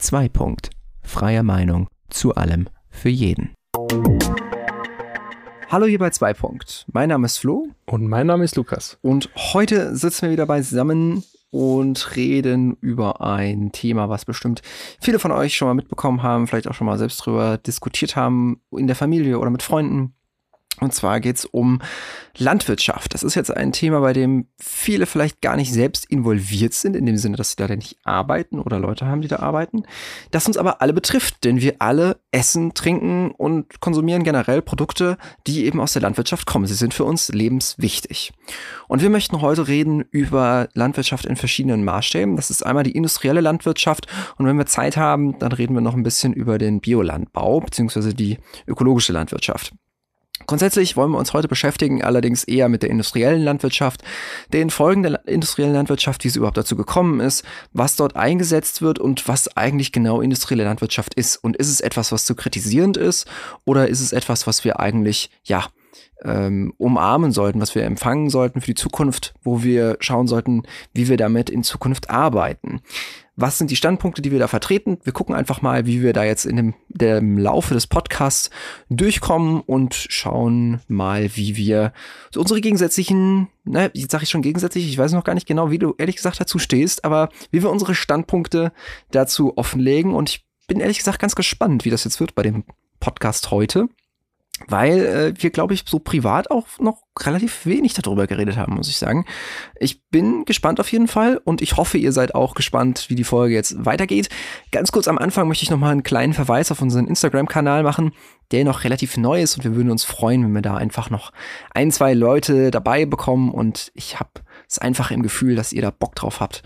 2. Punkt. Freie Meinung zu allem für jeden. Hallo hier bei 2. Punkt. Mein Name ist Flo. Und mein Name ist Lukas. Und heute sitzen wir wieder beisammen und reden über ein Thema, was bestimmt viele von euch schon mal mitbekommen haben, vielleicht auch schon mal selbst drüber diskutiert haben in der Familie oder mit Freunden. Und zwar geht es um Landwirtschaft. Das ist jetzt ein Thema, bei dem viele vielleicht gar nicht selbst involviert sind, in dem Sinne, dass sie da nicht arbeiten oder Leute haben, die da arbeiten. Das uns aber alle betrifft, denn wir alle essen, trinken und konsumieren generell Produkte, die eben aus der Landwirtschaft kommen. Sie sind für uns lebenswichtig. Und wir möchten heute reden über Landwirtschaft in verschiedenen Maßstäben. Das ist einmal die industrielle Landwirtschaft. Und wenn wir Zeit haben, dann reden wir noch ein bisschen über den Biolandbau bzw. die ökologische Landwirtschaft. Grundsätzlich wollen wir uns heute beschäftigen, allerdings eher mit der industriellen Landwirtschaft, den Folgen der industriellen Landwirtschaft, wie es überhaupt dazu gekommen ist, was dort eingesetzt wird und was eigentlich genau industrielle Landwirtschaft ist. Und ist es etwas, was zu kritisierend ist oder ist es etwas, was wir eigentlich, ja, ähm, umarmen sollten, was wir empfangen sollten für die Zukunft, wo wir schauen sollten, wie wir damit in Zukunft arbeiten was sind die Standpunkte, die wir da vertreten. Wir gucken einfach mal, wie wir da jetzt in dem, dem Laufe des Podcasts durchkommen und schauen mal, wie wir so unsere gegensätzlichen, ne, jetzt sage ich schon gegensätzlich, ich weiß noch gar nicht genau, wie du ehrlich gesagt dazu stehst, aber wie wir unsere Standpunkte dazu offenlegen und ich bin ehrlich gesagt ganz gespannt, wie das jetzt wird bei dem Podcast heute weil äh, wir, glaube ich, so privat auch noch relativ wenig darüber geredet haben, muss ich sagen. Ich bin gespannt auf jeden Fall und ich hoffe, ihr seid auch gespannt, wie die Folge jetzt weitergeht. Ganz kurz am Anfang möchte ich noch mal einen kleinen Verweis auf unseren Instagram-Kanal machen, der noch relativ neu ist und wir würden uns freuen, wenn wir da einfach noch ein, zwei Leute dabei bekommen und ich habe es einfach im Gefühl, dass ihr da Bock drauf habt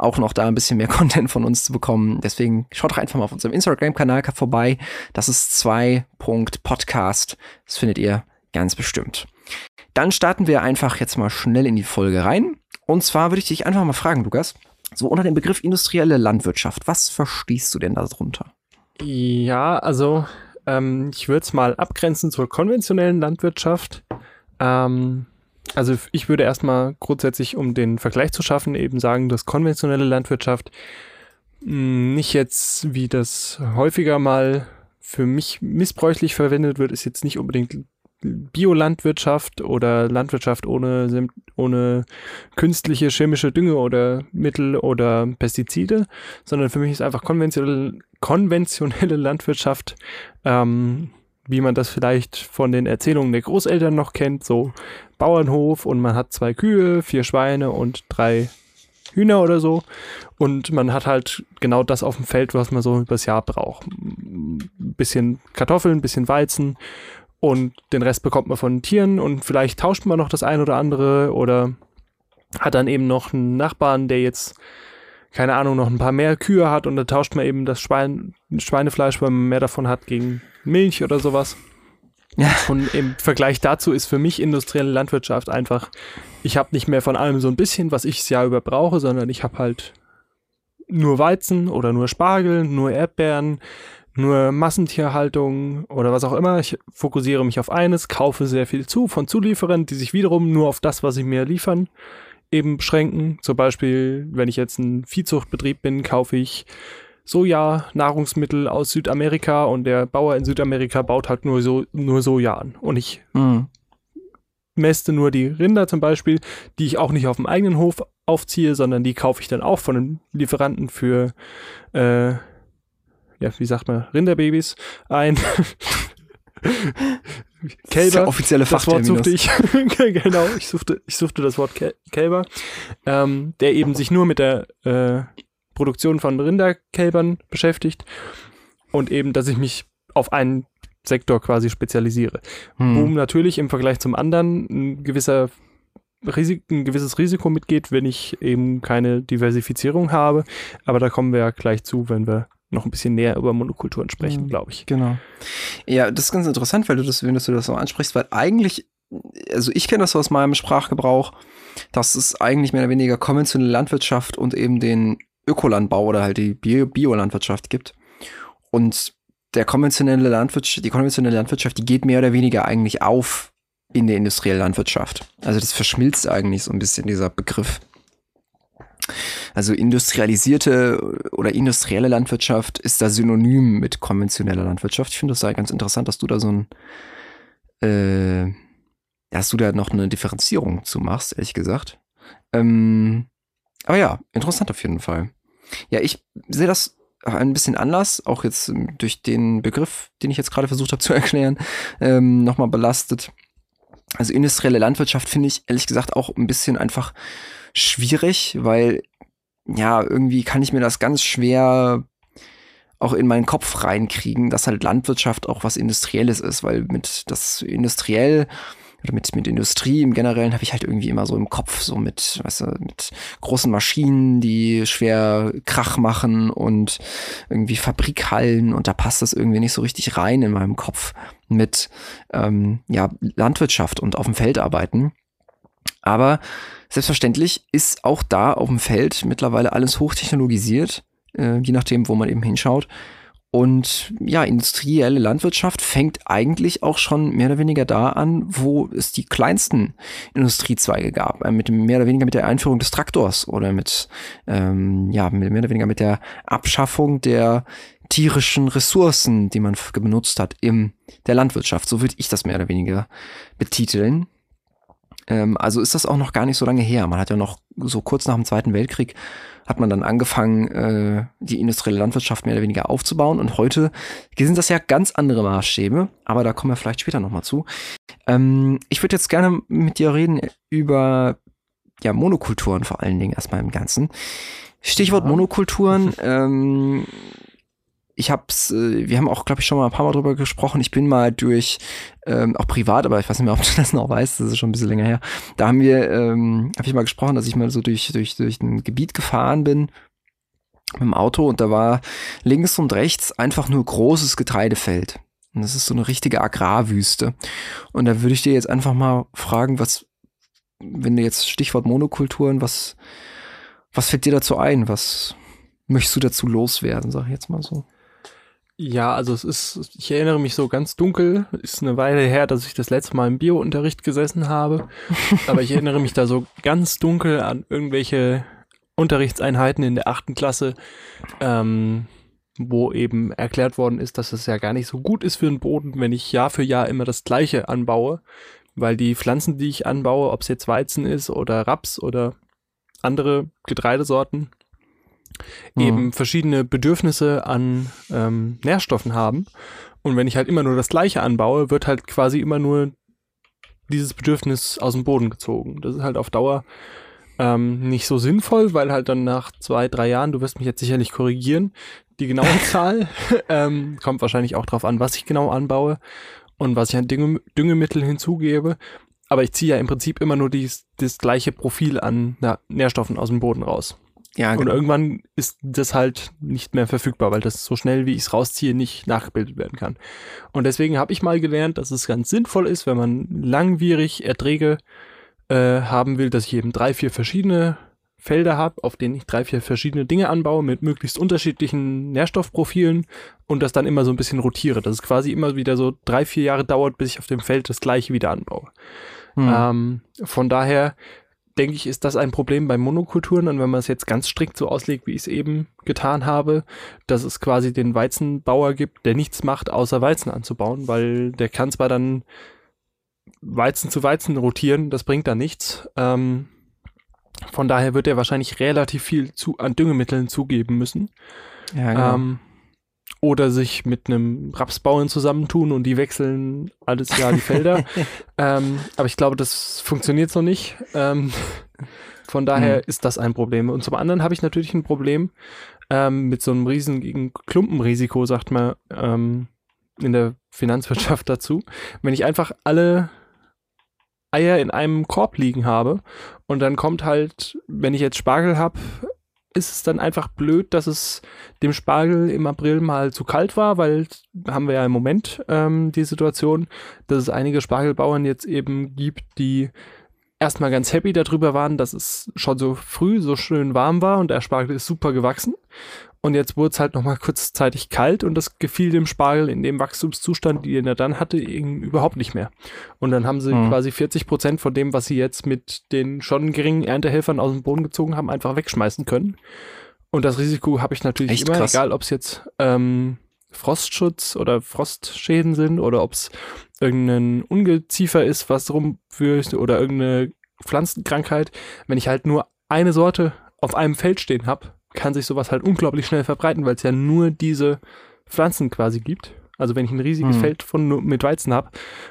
auch noch da ein bisschen mehr Content von uns zu bekommen. Deswegen schaut doch einfach mal auf unserem Instagram-Kanal vorbei. Das ist 2.podcast. Das findet ihr ganz bestimmt. Dann starten wir einfach jetzt mal schnell in die Folge rein. Und zwar würde ich dich einfach mal fragen, Lukas, so unter dem Begriff industrielle Landwirtschaft, was verstehst du denn darunter? Ja, also ähm, ich würde es mal abgrenzen zur konventionellen Landwirtschaft. Ähm, also ich würde erstmal grundsätzlich, um den Vergleich zu schaffen, eben sagen, dass konventionelle Landwirtschaft hm, nicht jetzt, wie das häufiger mal für mich missbräuchlich verwendet wird, ist jetzt nicht unbedingt Biolandwirtschaft oder Landwirtschaft ohne, ohne künstliche chemische Dünge oder Mittel oder Pestizide, sondern für mich ist einfach konventionelle, konventionelle Landwirtschaft ähm, wie man das vielleicht von den Erzählungen der Großeltern noch kennt, so Bauernhof und man hat zwei Kühe, vier Schweine und drei Hühner oder so. Und man hat halt genau das auf dem Feld, was man so übers Jahr braucht. Ein bisschen Kartoffeln, ein bisschen Weizen und den Rest bekommt man von Tieren und vielleicht tauscht man noch das ein oder andere oder hat dann eben noch einen Nachbarn, der jetzt keine Ahnung, noch ein paar mehr Kühe hat und dann tauscht man eben das Schwein, Schweinefleisch, weil man mehr davon hat, gegen Milch oder sowas. Ja. Und im Vergleich dazu ist für mich industrielle Landwirtschaft einfach, ich habe nicht mehr von allem so ein bisschen, was ich das Jahr über brauche, sondern ich habe halt nur Weizen oder nur Spargel, nur Erdbeeren, nur Massentierhaltung oder was auch immer. Ich fokussiere mich auf eines, kaufe sehr viel zu von Zulieferern, die sich wiederum nur auf das, was sie mir liefern, eben beschränken. Zum Beispiel, wenn ich jetzt ein Viehzuchtbetrieb bin, kaufe ich Soja, Nahrungsmittel aus Südamerika und der Bauer in Südamerika baut halt nur, so, nur Soja an. Und ich mhm. mäste nur die Rinder zum Beispiel, die ich auch nicht auf dem eigenen Hof aufziehe, sondern die kaufe ich dann auch von einem Lieferanten für, äh, ja, wie sagt man, Rinderbabys ein. Kälber. Der offizielle das Wort suchte ich. genau, ich suchte, ich suchte das Wort Kälber, ähm, der eben sich nur mit der äh, Produktion von Rinderkälbern beschäftigt und eben, dass ich mich auf einen Sektor quasi spezialisiere. Hm. Wo natürlich im Vergleich zum anderen ein gewisser Risik, ein gewisses Risiko mitgeht, wenn ich eben keine Diversifizierung habe. Aber da kommen wir ja gleich zu, wenn wir noch ein bisschen näher über Monokulturen sprechen, mhm, glaube ich. Genau. Ja, das ist ganz interessant, weil du das, wenn du das so ansprichst, weil eigentlich, also ich kenne das aus meinem Sprachgebrauch, dass es eigentlich mehr oder weniger konventionelle Landwirtschaft und eben den Ökolandbau oder halt die Biolandwirtschaft gibt. Und der konventionelle Landwirtschaft, die konventionelle Landwirtschaft, die geht mehr oder weniger eigentlich auf in der industriellen Landwirtschaft. Also das verschmilzt eigentlich so ein bisschen dieser Begriff. Also industrialisierte oder industrielle Landwirtschaft ist da synonym mit konventioneller Landwirtschaft. Ich finde das sei ganz interessant, dass du da so ein, äh, dass du da noch eine Differenzierung zu machst, ehrlich gesagt. Ähm, aber ja, interessant auf jeden Fall. Ja, ich sehe das ein bisschen anders, auch jetzt durch den Begriff, den ich jetzt gerade versucht habe zu erklären, ähm, nochmal belastet. Also industrielle Landwirtschaft finde ich ehrlich gesagt auch ein bisschen einfach schwierig, weil ja, irgendwie kann ich mir das ganz schwer auch in meinen Kopf reinkriegen, dass halt Landwirtschaft auch was Industrielles ist, weil mit das industriell oder mit, mit Industrie im Generellen habe ich halt irgendwie immer so im Kopf, so mit, weißt du, mit großen Maschinen, die schwer Krach machen und irgendwie Fabrikhallen und da passt das irgendwie nicht so richtig rein in meinem Kopf mit ähm, ja, Landwirtschaft und auf dem Feld arbeiten. Aber selbstverständlich ist auch da auf dem Feld mittlerweile alles hochtechnologisiert, äh, je nachdem, wo man eben hinschaut. Und ja, industrielle Landwirtschaft fängt eigentlich auch schon mehr oder weniger da an, wo es die kleinsten Industriezweige gab. Äh, mit dem, mehr oder weniger mit der Einführung des Traktors oder mit, ähm, ja, mehr oder weniger mit der Abschaffung der tierischen Ressourcen, die man benutzt hat in der Landwirtschaft. So würde ich das mehr oder weniger betiteln. Ähm, also ist das auch noch gar nicht so lange her. Man hat ja noch so kurz nach dem Zweiten Weltkrieg hat man dann angefangen, äh, die industrielle Landwirtschaft mehr oder weniger aufzubauen. Und heute sind das ja ganz andere Maßstäbe, aber da kommen wir vielleicht später nochmal zu. Ähm, ich würde jetzt gerne mit dir reden über ja, Monokulturen vor allen Dingen erstmal im Ganzen. Stichwort ja. Monokulturen. Ähm, ich hab's, äh, wir haben auch, glaube ich, schon mal ein paar Mal drüber gesprochen. Ich bin mal durch, ähm, auch privat, aber ich weiß nicht mehr, ob du das noch weißt, das ist schon ein bisschen länger her. Da haben wir, ähm, habe ich mal gesprochen, dass ich mal so durch, durch, durch ein Gebiet gefahren bin mit dem Auto und da war links und rechts einfach nur großes Getreidefeld. Und das ist so eine richtige Agrarwüste. Und da würde ich dir jetzt einfach mal fragen, was, wenn du jetzt Stichwort Monokulturen, was, was fällt dir dazu ein? Was möchtest du dazu loswerden, sag ich jetzt mal so? Ja, also es ist, ich erinnere mich so ganz dunkel, ist eine Weile her, dass ich das letzte Mal im Biounterricht gesessen habe, aber ich erinnere mich da so ganz dunkel an irgendwelche Unterrichtseinheiten in der achten Klasse, ähm, wo eben erklärt worden ist, dass es ja gar nicht so gut ist für den Boden, wenn ich Jahr für Jahr immer das Gleiche anbaue, weil die Pflanzen, die ich anbaue, ob es jetzt Weizen ist oder Raps oder andere Getreidesorten, mhm. eben verschiedene Bedürfnisse an ähm, Nährstoffen haben. Und wenn ich halt immer nur das Gleiche anbaue, wird halt quasi immer nur dieses Bedürfnis aus dem Boden gezogen. Das ist halt auf Dauer ähm, nicht so sinnvoll, weil halt dann nach zwei, drei Jahren, du wirst mich jetzt sicherlich korrigieren, die genaue Zahl ähm, kommt wahrscheinlich auch drauf an, was ich genau anbaue und was ich an Dünge, Düngemittel hinzugebe. Aber ich ziehe ja im Prinzip immer nur dies, das gleiche Profil an na, Nährstoffen aus dem Boden raus. Ja, genau. Und irgendwann ist das halt nicht mehr verfügbar, weil das so schnell, wie ich es rausziehe, nicht nachgebildet werden kann. Und deswegen habe ich mal gelernt, dass es ganz sinnvoll ist, wenn man langwierig Erträge äh, haben will, dass ich eben drei, vier verschiedene Felder habe, auf denen ich drei, vier verschiedene Dinge anbaue mit möglichst unterschiedlichen Nährstoffprofilen und das dann immer so ein bisschen rotiere. Dass es quasi immer wieder so drei, vier Jahre dauert, bis ich auf dem Feld das gleiche wieder anbaue. Hm. Ähm, von daher denke ich, ist das ein Problem bei Monokulturen. Und wenn man es jetzt ganz strikt so auslegt, wie ich es eben getan habe, dass es quasi den Weizenbauer gibt, der nichts macht, außer Weizen anzubauen, weil der kann zwar dann Weizen zu Weizen rotieren, das bringt da nichts. Ähm, von daher wird er wahrscheinlich relativ viel zu, an Düngemitteln zugeben müssen. Ja, genau. Ähm, oder sich mit einem Rapsbauern zusammentun und die wechseln alles Jahr die Felder. ähm, aber ich glaube, das funktioniert so nicht. Ähm, von daher mhm. ist das ein Problem. Und zum anderen habe ich natürlich ein Problem ähm, mit so einem riesigen Klumpenrisiko, sagt man ähm, in der Finanzwirtschaft dazu. Wenn ich einfach alle Eier in einem Korb liegen habe und dann kommt halt, wenn ich jetzt Spargel habe, ist es dann einfach blöd, dass es dem Spargel im April mal zu kalt war, weil haben wir ja im Moment ähm, die Situation, dass es einige Spargelbauern jetzt eben gibt, die erstmal ganz happy darüber waren, dass es schon so früh so schön warm war und der Spargel ist super gewachsen. Und jetzt wurde es halt nochmal kurzzeitig kalt und das gefiel dem Spargel in dem Wachstumszustand, den er dann hatte, überhaupt nicht mehr. Und dann haben sie mhm. quasi 40 Prozent von dem, was sie jetzt mit den schon geringen Erntehelfern aus dem Boden gezogen haben, einfach wegschmeißen können. Und das Risiko habe ich natürlich Echt immer, krass. egal ob es jetzt ähm, Frostschutz oder Frostschäden sind oder ob es irgendein Ungeziefer ist, was rumführt oder irgendeine Pflanzenkrankheit. Wenn ich halt nur eine Sorte auf einem Feld stehen habe, kann sich sowas halt unglaublich schnell verbreiten, weil es ja nur diese Pflanzen quasi gibt. Also wenn ich ein riesiges hm. Feld von, mit Weizen habe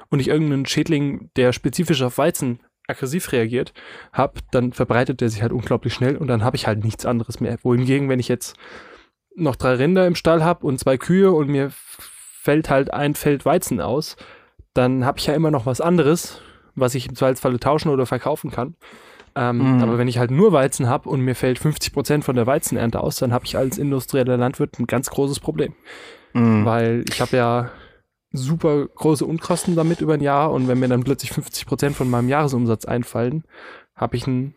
und ich irgendeinen Schädling, der spezifisch auf Weizen aggressiv reagiert, habe, dann verbreitet der sich halt unglaublich schnell und dann habe ich halt nichts anderes mehr. Wohingegen, wenn ich jetzt noch drei Rinder im Stall habe und zwei Kühe und mir fällt halt ein Feld Weizen aus, dann habe ich ja immer noch was anderes, was ich im Zweifelsfalle tauschen oder verkaufen kann. Ähm, mhm. Aber wenn ich halt nur Weizen habe und mir fällt 50 Prozent von der Weizenernte aus, dann habe ich als industrieller Landwirt ein ganz großes Problem. Mhm. Weil ich habe ja super große Unkosten damit über ein Jahr und wenn mir dann plötzlich 50 Prozent von meinem Jahresumsatz einfallen, habe ich ein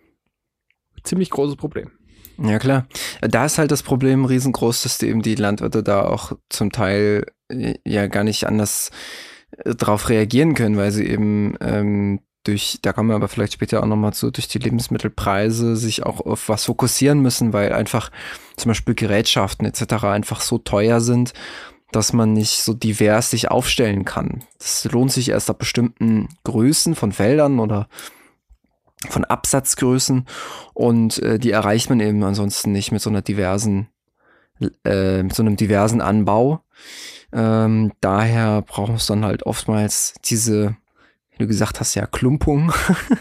ziemlich großes Problem. Ja, klar. Da ist halt das Problem riesengroß, dass eben die Landwirte da auch zum Teil äh, ja gar nicht anders äh, drauf reagieren können, weil sie eben ähm, durch, da kommen wir aber vielleicht später auch nochmal zu, durch die Lebensmittelpreise sich auch auf was fokussieren müssen, weil einfach zum Beispiel Gerätschaften etc. einfach so teuer sind, dass man nicht so divers sich aufstellen kann. Das lohnt sich erst ab bestimmten Größen von Feldern oder von Absatzgrößen und äh, die erreicht man eben ansonsten nicht mit so einer diversen, äh, mit so einem diversen Anbau. Ähm, daher brauchen es dann halt oftmals diese wie du gesagt hast, ja Klumpung,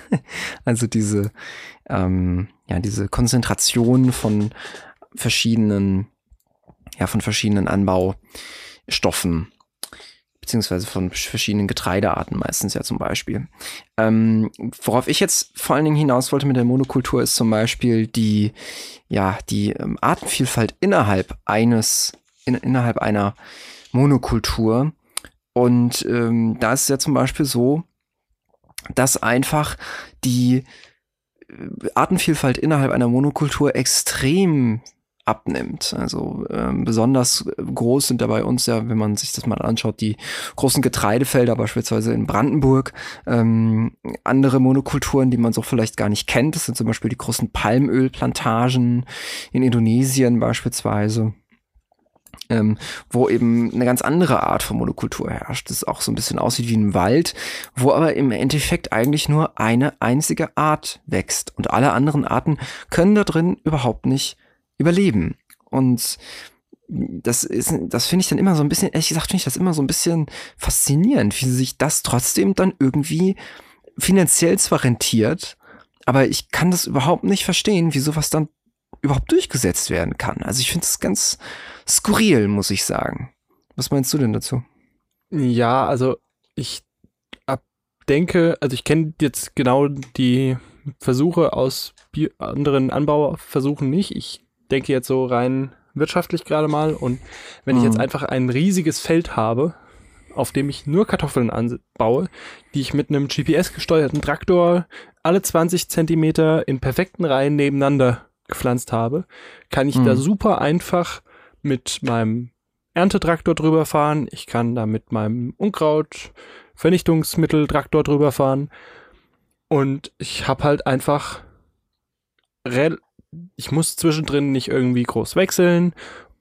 also diese, ähm, ja, diese Konzentration von verschiedenen, ja, von verschiedenen Anbaustoffen, beziehungsweise von verschiedenen Getreidearten meistens ja zum Beispiel. Ähm, worauf ich jetzt vor allen Dingen hinaus wollte mit der Monokultur ist zum Beispiel die, ja, die ähm, Artenvielfalt innerhalb eines, in, innerhalb einer Monokultur. Und ähm, da ist es ja zum Beispiel so, dass einfach die äh, Artenvielfalt innerhalb einer Monokultur extrem abnimmt. Also ähm, besonders groß sind da bei uns ja, wenn man sich das mal anschaut, die großen Getreidefelder beispielsweise in Brandenburg. Ähm, andere Monokulturen, die man so vielleicht gar nicht kennt, das sind zum Beispiel die großen Palmölplantagen in Indonesien beispielsweise ähm, wo eben eine ganz andere Art von Monokultur herrscht, das auch so ein bisschen aussieht wie ein Wald, wo aber im Endeffekt eigentlich nur eine einzige Art wächst und alle anderen Arten können da drin überhaupt nicht überleben. Und das ist, das finde ich dann immer so ein bisschen, ehrlich gesagt, finde ich das immer so ein bisschen faszinierend, wie sich das trotzdem dann irgendwie finanziell zwar rentiert, aber ich kann das überhaupt nicht verstehen, wie sowas dann überhaupt durchgesetzt werden kann. Also ich finde es ganz skurril, muss ich sagen. Was meinst du denn dazu? Ja, also ich denke, also ich kenne jetzt genau die Versuche aus anderen Anbauversuchen nicht. Ich denke jetzt so rein wirtschaftlich gerade mal. Und wenn mhm. ich jetzt mhm. einfach ein riesiges Feld habe, auf dem ich nur Kartoffeln anbaue, die ich mit einem GPS-gesteuerten Traktor alle 20 Zentimeter in perfekten Reihen nebeneinander gepflanzt habe, kann ich mhm. da super einfach mit meinem Erntetraktor drüber fahren. Ich kann da mit meinem Unkraut Vernichtungsmitteltraktor drüber fahren. Und ich habe halt einfach ich muss zwischendrin nicht irgendwie groß wechseln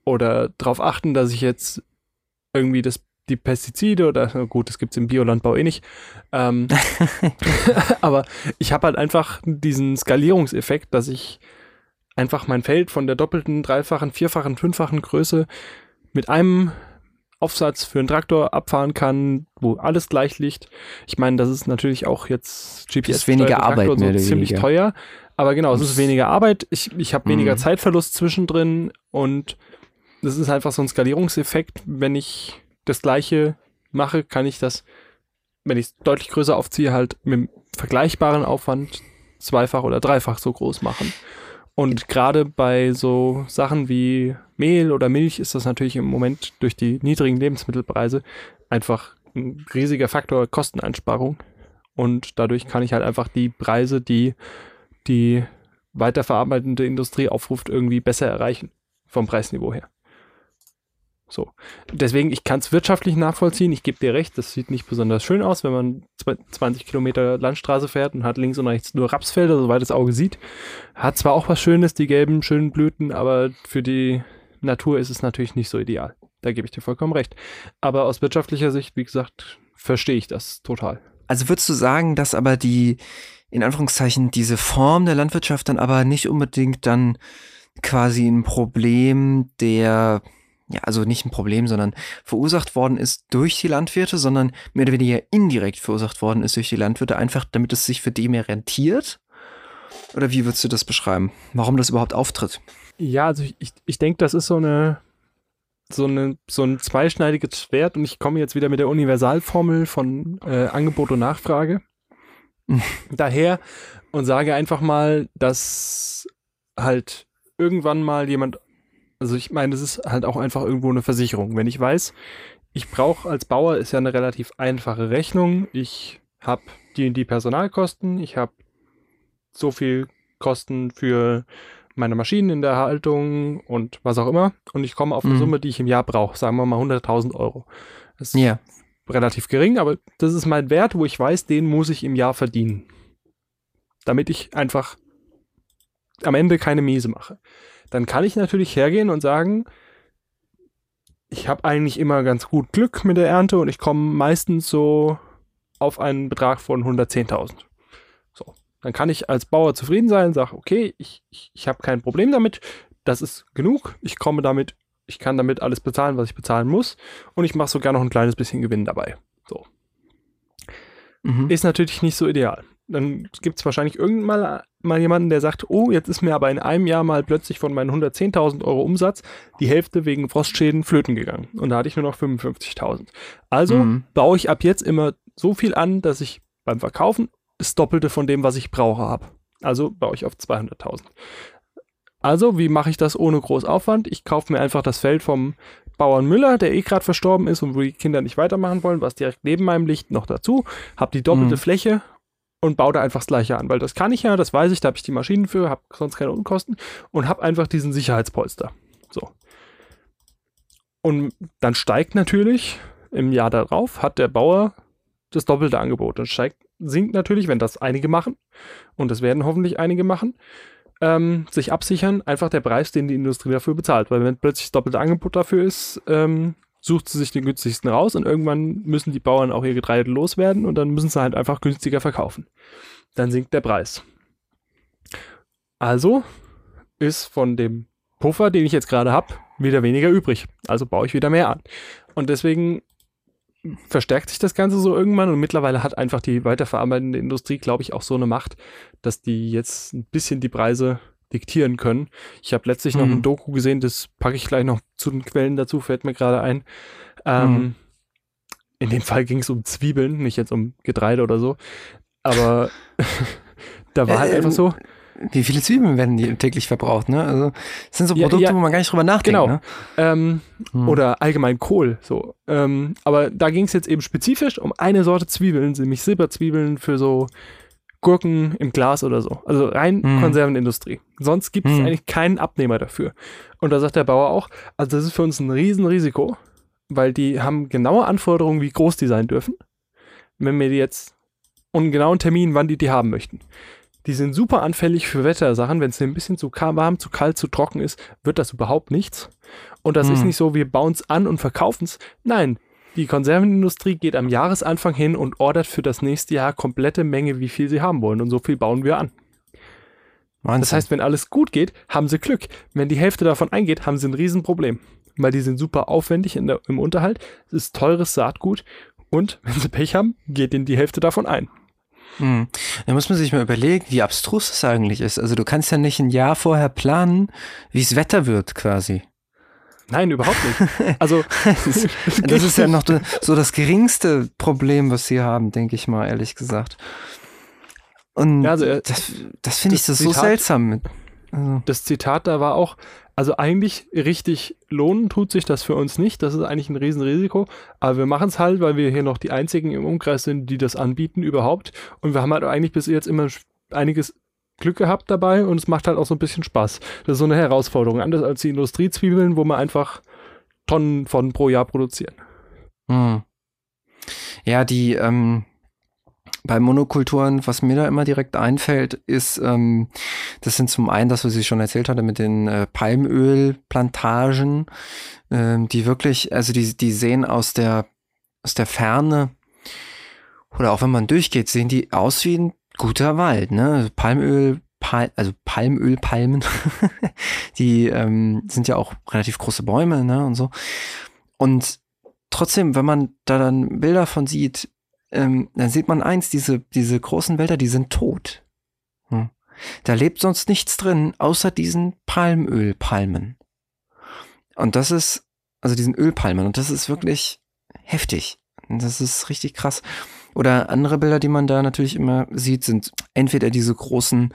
oder darauf achten, dass ich jetzt irgendwie das die Pestizide oder gut, das gibt es im Biolandbau eh nicht. Ähm, aber ich habe halt einfach diesen Skalierungseffekt, dass ich einfach mein Feld von der doppelten, dreifachen, vierfachen, fünffachen Größe mit einem Aufsatz für einen Traktor abfahren kann, wo alles gleich liegt. Ich meine, das ist natürlich auch jetzt GPS ist weniger Arbeit so ziemlich weniger. teuer, aber genau, es ist weniger Arbeit. Ich, ich habe weniger mhm. Zeitverlust zwischendrin und das ist einfach so ein Skalierungseffekt. Wenn ich das gleiche mache, kann ich das, wenn ich es deutlich größer aufziehe, halt mit vergleichbaren Aufwand zweifach oder dreifach so groß machen. Und gerade bei so Sachen wie Mehl oder Milch ist das natürlich im Moment durch die niedrigen Lebensmittelpreise einfach ein riesiger Faktor Kosteneinsparung. Und dadurch kann ich halt einfach die Preise, die die weiterverarbeitende Industrie aufruft, irgendwie besser erreichen. vom Preisniveau her. So. Deswegen, ich kann es wirtschaftlich nachvollziehen. Ich gebe dir recht, das sieht nicht besonders schön aus, wenn man 20 Kilometer Landstraße fährt und hat links und rechts nur Rapsfelder, soweit das Auge sieht. Hat zwar auch was Schönes, die gelben, schönen Blüten, aber für die Natur ist es natürlich nicht so ideal. Da gebe ich dir vollkommen recht. Aber aus wirtschaftlicher Sicht, wie gesagt, verstehe ich das total. Also würdest du sagen, dass aber die, in Anführungszeichen, diese Form der Landwirtschaft dann aber nicht unbedingt dann quasi ein Problem der ja, also nicht ein Problem, sondern verursacht worden ist durch die Landwirte, sondern mehr oder weniger indirekt verursacht worden ist durch die Landwirte, einfach damit es sich für die mehr rentiert? Oder wie würdest du das beschreiben? Warum das überhaupt auftritt? Ja, also ich, ich denke, das ist so eine, so eine, so ein zweischneidiges Schwert und ich komme jetzt wieder mit der Universalformel von äh, Angebot und Nachfrage daher und sage einfach mal, dass halt irgendwann mal jemand also ich meine, das ist halt auch einfach irgendwo eine Versicherung. Wenn ich weiß, ich brauche als Bauer, ist ja eine relativ einfache Rechnung. Ich habe die und die Personalkosten, ich habe so viel Kosten für meine Maschinen in der Haltung und was auch immer. Und ich komme auf eine mhm. Summe, die ich im Jahr brauche. Sagen wir mal 100.000 Euro. Das ist yeah. relativ gering, aber das ist mein Wert, wo ich weiß, den muss ich im Jahr verdienen. Damit ich einfach am Ende keine Miese mache dann kann ich natürlich hergehen und sagen, ich habe eigentlich immer ganz gut Glück mit der Ernte und ich komme meistens so auf einen Betrag von 110.000. So, dann kann ich als Bauer zufrieden sein und sage, okay, ich, ich, ich habe kein Problem damit, das ist genug, ich komme damit, ich kann damit alles bezahlen, was ich bezahlen muss und ich mache sogar noch ein kleines bisschen Gewinn dabei. So. Mhm. Ist natürlich nicht so ideal dann gibt es wahrscheinlich irgendwann mal, mal jemanden, der sagt, oh, jetzt ist mir aber in einem Jahr mal plötzlich von meinen 110.000 Euro Umsatz die Hälfte wegen Frostschäden flöten gegangen. Und da hatte ich nur noch 55.000. Also mhm. baue ich ab jetzt immer so viel an, dass ich beim Verkaufen das Doppelte von dem, was ich brauche, habe. Also baue ich auf 200.000. Also, wie mache ich das ohne groß Aufwand? Ich kaufe mir einfach das Feld vom Bauern Müller, der eh gerade verstorben ist und wo die Kinder nicht weitermachen wollen, was direkt neben meinem liegt, noch dazu. Habe die doppelte mhm. Fläche und baue da einfach das gleiche an, weil das kann ich ja, das weiß ich, da habe ich die Maschinen für, habe sonst keine Unkosten und habe einfach diesen Sicherheitspolster. So. Und dann steigt natürlich im Jahr darauf, hat der Bauer das doppelte Angebot und steigt, sinkt natürlich, wenn das einige machen, und das werden hoffentlich einige machen, ähm, sich absichern, einfach der Preis, den die Industrie dafür bezahlt. Weil wenn plötzlich das doppelte Angebot dafür ist, ähm, sucht sie sich den günstigsten raus und irgendwann müssen die Bauern auch ihr Getreide loswerden und dann müssen sie halt einfach günstiger verkaufen. Dann sinkt der Preis. Also ist von dem Puffer, den ich jetzt gerade habe, wieder weniger übrig. Also baue ich wieder mehr an. Und deswegen verstärkt sich das Ganze so irgendwann und mittlerweile hat einfach die weiterverarbeitende Industrie, glaube ich, auch so eine Macht, dass die jetzt ein bisschen die Preise diktieren können. Ich habe letztlich mhm. noch ein mhm. Doku gesehen, das packe ich gleich noch zu den Quellen dazu, fällt mir gerade ein. Ähm, mhm. In dem Fall ging es um Zwiebeln, nicht jetzt um Getreide oder so. Aber da war halt äh, einfach so. Wie viele Zwiebeln werden die täglich verbraucht, ne? Also, das sind so Produkte, ja, ja, wo man gar nicht drüber nachdenkt. Genau. Ne? Ähm, hm. Oder allgemein Kohl, so. Ähm, aber da ging es jetzt eben spezifisch um eine Sorte Zwiebeln, nämlich Silberzwiebeln für so Gurken im Glas oder so. Also rein mhm. Konservenindustrie. Sonst gibt es mhm. eigentlich keinen Abnehmer dafür. Und da sagt der Bauer auch, also das ist für uns ein Riesenrisiko, weil die haben genaue Anforderungen, wie groß die sein dürfen. Wenn wir die jetzt und einen genauen Termin, wann die die haben möchten. Die sind super anfällig für Wettersachen. Wenn es ein bisschen zu warm, zu kalt, zu trocken ist, wird das überhaupt nichts. Und das mhm. ist nicht so, wir bauen es an und verkaufen es. Nein, die Konservenindustrie geht am Jahresanfang hin und ordert für das nächste Jahr komplette Menge, wie viel sie haben wollen. Und so viel bauen wir an. Wahnsinn. Das heißt, wenn alles gut geht, haben sie Glück. Wenn die Hälfte davon eingeht, haben sie ein Riesenproblem. Weil die sind super aufwendig der, im Unterhalt. Es ist teures Saatgut. Und wenn sie Pech haben, geht ihnen die Hälfte davon ein. Hm. Da muss man sich mal überlegen, wie abstrus es eigentlich ist. Also du kannst ja nicht ein Jahr vorher planen, wie es Wetter wird quasi. Nein, überhaupt nicht. Also das ist, ja noch so das geringste Problem, was sie haben, denke ich mal, ehrlich gesagt. Und ja, also, äh, das, das finde ich das Zitat, so seltsam. Also. Das Zitat da war auch, also eigentlich richtig lohnen tut sich das für uns nicht. Das ist eigentlich ein Riesenrisiko. Aber wir machen es halt, weil wir hier noch die einzigen im Umkreis sind, die das anbieten überhaupt. Und wir haben halt eigentlich bis jetzt immer einiges Glück gehabt dabei und es macht halt auch so ein bisschen Spaß. Das ist so eine Herausforderung, anders als die Industriezwiebeln, wo man einfach Tonnen von pro Jahr produzieren. Hm. Ja, die ähm, bei Monokulturen, was mir da immer direkt einfällt, ist, ähm, das sind zum einen das, was ich schon erzählt hatte mit den äh, Palmölplantagen, ähm, die wirklich, also die, die sehen aus der, aus der Ferne oder auch wenn man durchgeht, sehen die aus wie ein guter Wald, ne? Palmöl, Pal also Palmölpalmen, die ähm, sind ja auch relativ große Bäume, ne? Und so. Und trotzdem, wenn man da dann Bilder von sieht, ähm, dann sieht man eins, diese, diese großen Wälder, die sind tot. Hm. Da lebt sonst nichts drin, außer diesen Palmölpalmen. Und das ist, also diesen Ölpalmen, und das ist wirklich heftig. Das ist richtig krass. Oder andere Bilder, die man da natürlich immer sieht, sind entweder diese großen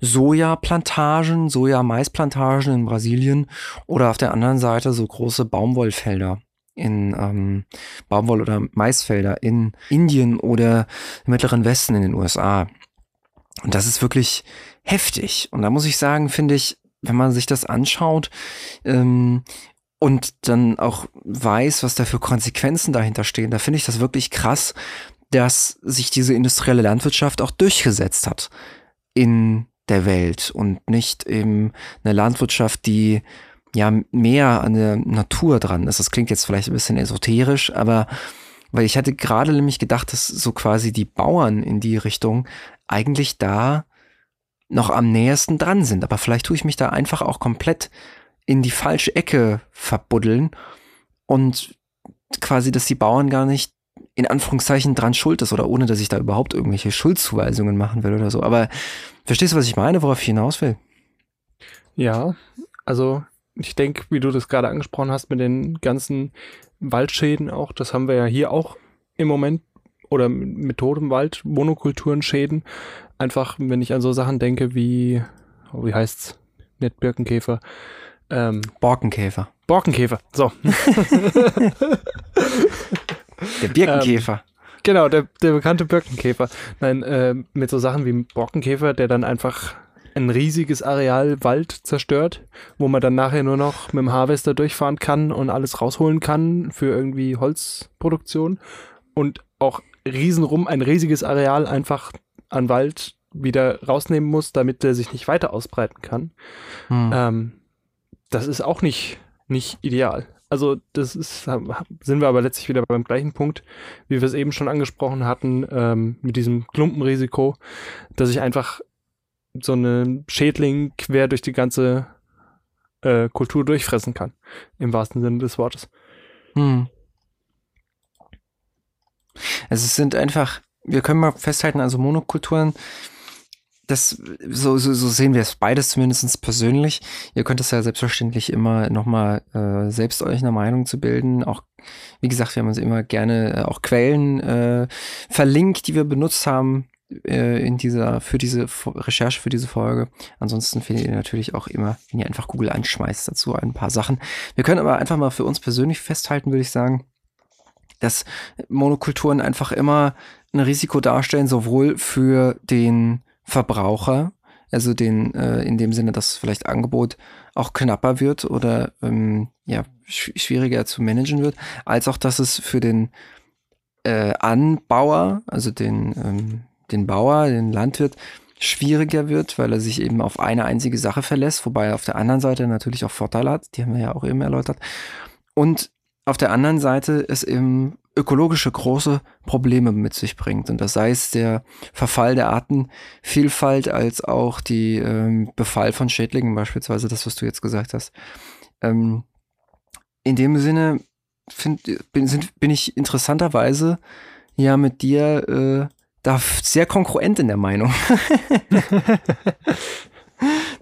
Sojaplantagen, Soja-Maisplantagen in Brasilien oder auf der anderen Seite so große Baumwollfelder in ähm, Baumwoll- oder Maisfelder in Indien oder im Mittleren Westen in den USA. Und das ist wirklich heftig. Und da muss ich sagen, finde ich, wenn man sich das anschaut ähm, und dann auch weiß, was da für Konsequenzen dahinter stehen, da finde ich das wirklich krass, dass sich diese industrielle Landwirtschaft auch durchgesetzt hat in der Welt und nicht eben eine Landwirtschaft, die ja mehr an der Natur dran ist. Das klingt jetzt vielleicht ein bisschen esoterisch, aber weil ich hatte gerade nämlich gedacht, dass so quasi die Bauern in die Richtung eigentlich da noch am nähersten dran sind. Aber vielleicht tue ich mich da einfach auch komplett in die falsche Ecke verbuddeln und quasi, dass die Bauern gar nicht in Anführungszeichen dran schuld ist oder ohne, dass ich da überhaupt irgendwelche Schuldzuweisungen machen will oder so. Aber verstehst du, was ich meine, worauf ich hinaus will? Ja, also ich denke, wie du das gerade angesprochen hast mit den ganzen Waldschäden auch, das haben wir ja hier auch im Moment oder mit totem Wald, Monokulturenschäden. Einfach, wenn ich an so Sachen denke wie, oh, wie heißt's? Nicht Birkenkäfer. Ähm, Borkenkäfer. Borkenkäfer, so. Der Birkenkäfer. Ähm, genau, der, der bekannte Birkenkäfer. Nein, äh, mit so Sachen wie Borkenkäfer, der dann einfach ein riesiges Areal Wald zerstört, wo man dann nachher nur noch mit dem Harvester durchfahren kann und alles rausholen kann für irgendwie Holzproduktion und auch riesenrum ein riesiges Areal einfach an Wald wieder rausnehmen muss, damit der sich nicht weiter ausbreiten kann. Hm. Ähm, das ist auch nicht, nicht ideal. Also das ist, sind wir aber letztlich wieder beim gleichen Punkt, wie wir es eben schon angesprochen hatten, ähm, mit diesem Klumpenrisiko, dass ich einfach so einen Schädling quer durch die ganze äh, Kultur durchfressen kann, im wahrsten Sinne des Wortes. Hm. Also es sind einfach, wir können mal festhalten, also Monokulturen das, so, so, so sehen wir es beides zumindest persönlich. Ihr könnt es ja selbstverständlich immer nochmal äh, selbst euch eine Meinung zu bilden. Auch, wie gesagt, wir haben uns immer gerne äh, auch Quellen äh, verlinkt, die wir benutzt haben äh, in dieser, für diese Recherche, für diese Folge. Ansonsten findet ihr natürlich auch immer, wenn ihr einfach Google anschmeißt, dazu ein paar Sachen. Wir können aber einfach mal für uns persönlich festhalten, würde ich sagen, dass Monokulturen einfach immer ein Risiko darstellen, sowohl für den Verbraucher, also den äh, in dem Sinne, dass vielleicht Angebot auch knapper wird oder ähm, ja sch schwieriger zu managen wird, als auch, dass es für den äh, Anbauer, also den ähm, den Bauer, den Landwirt schwieriger wird, weil er sich eben auf eine einzige Sache verlässt, wobei er auf der anderen Seite natürlich auch Vorteile hat, die haben wir ja auch eben erläutert. Und auf der anderen Seite es eben ökologische große Probleme mit sich bringt. Und das sei es der Verfall der Artenvielfalt als auch die ähm, Befall von Schädlingen, beispielsweise das, was du jetzt gesagt hast. Ähm, in dem Sinne find, bin, sind, bin ich interessanterweise ja mit dir äh, da sehr konkurrent in der Meinung.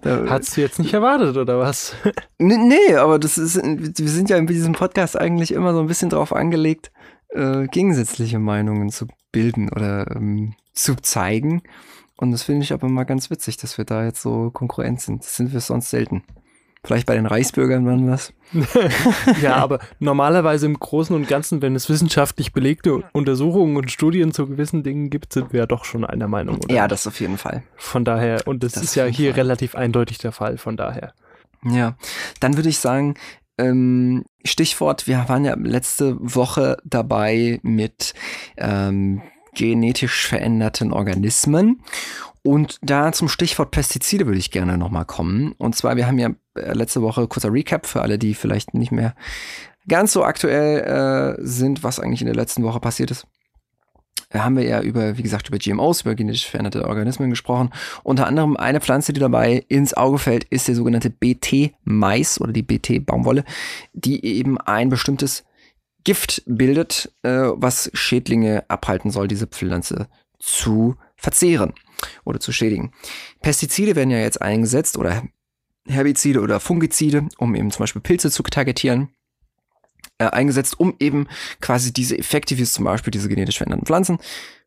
Hast du jetzt nicht erwartet, oder was? nee, nee, aber das ist, wir sind ja in diesem Podcast eigentlich immer so ein bisschen drauf angelegt, äh, gegensätzliche Meinungen zu bilden oder ähm, zu zeigen. Und das finde ich aber mal ganz witzig, dass wir da jetzt so konkurrent sind. Das sind wir sonst selten Vielleicht bei den Reichsbürgern waren was. ja, aber normalerweise im Großen und Ganzen, wenn es wissenschaftlich belegte Untersuchungen und Studien zu gewissen Dingen gibt, sind wir ja doch schon einer Meinung. Oder? Ja, das auf jeden Fall. Von daher, und das, das ist ja hier Fall. relativ eindeutig der Fall, von daher. Ja, dann würde ich sagen, ähm, Stichwort, wir waren ja letzte Woche dabei mit ähm, genetisch veränderten Organismen. Und da zum Stichwort Pestizide würde ich gerne nochmal kommen. Und zwar, wir haben ja äh, letzte Woche, kurzer Recap für alle, die vielleicht nicht mehr ganz so aktuell äh, sind, was eigentlich in der letzten Woche passiert ist. Da haben wir ja über, wie gesagt, über GMOs, über genetisch veränderte Organismen gesprochen. Unter anderem eine Pflanze, die dabei ins Auge fällt, ist der sogenannte BT-Mais oder die BT-Baumwolle, die eben ein bestimmtes Gift bildet, äh, was Schädlinge abhalten soll, diese Pflanze zu verzehren oder zu schädigen. Pestizide werden ja jetzt eingesetzt oder Herbizide oder Fungizide, um eben zum Beispiel Pilze zu targetieren äh, eingesetzt, um eben quasi diese Effekte, wie es zum Beispiel diese genetisch veränderten Pflanzen,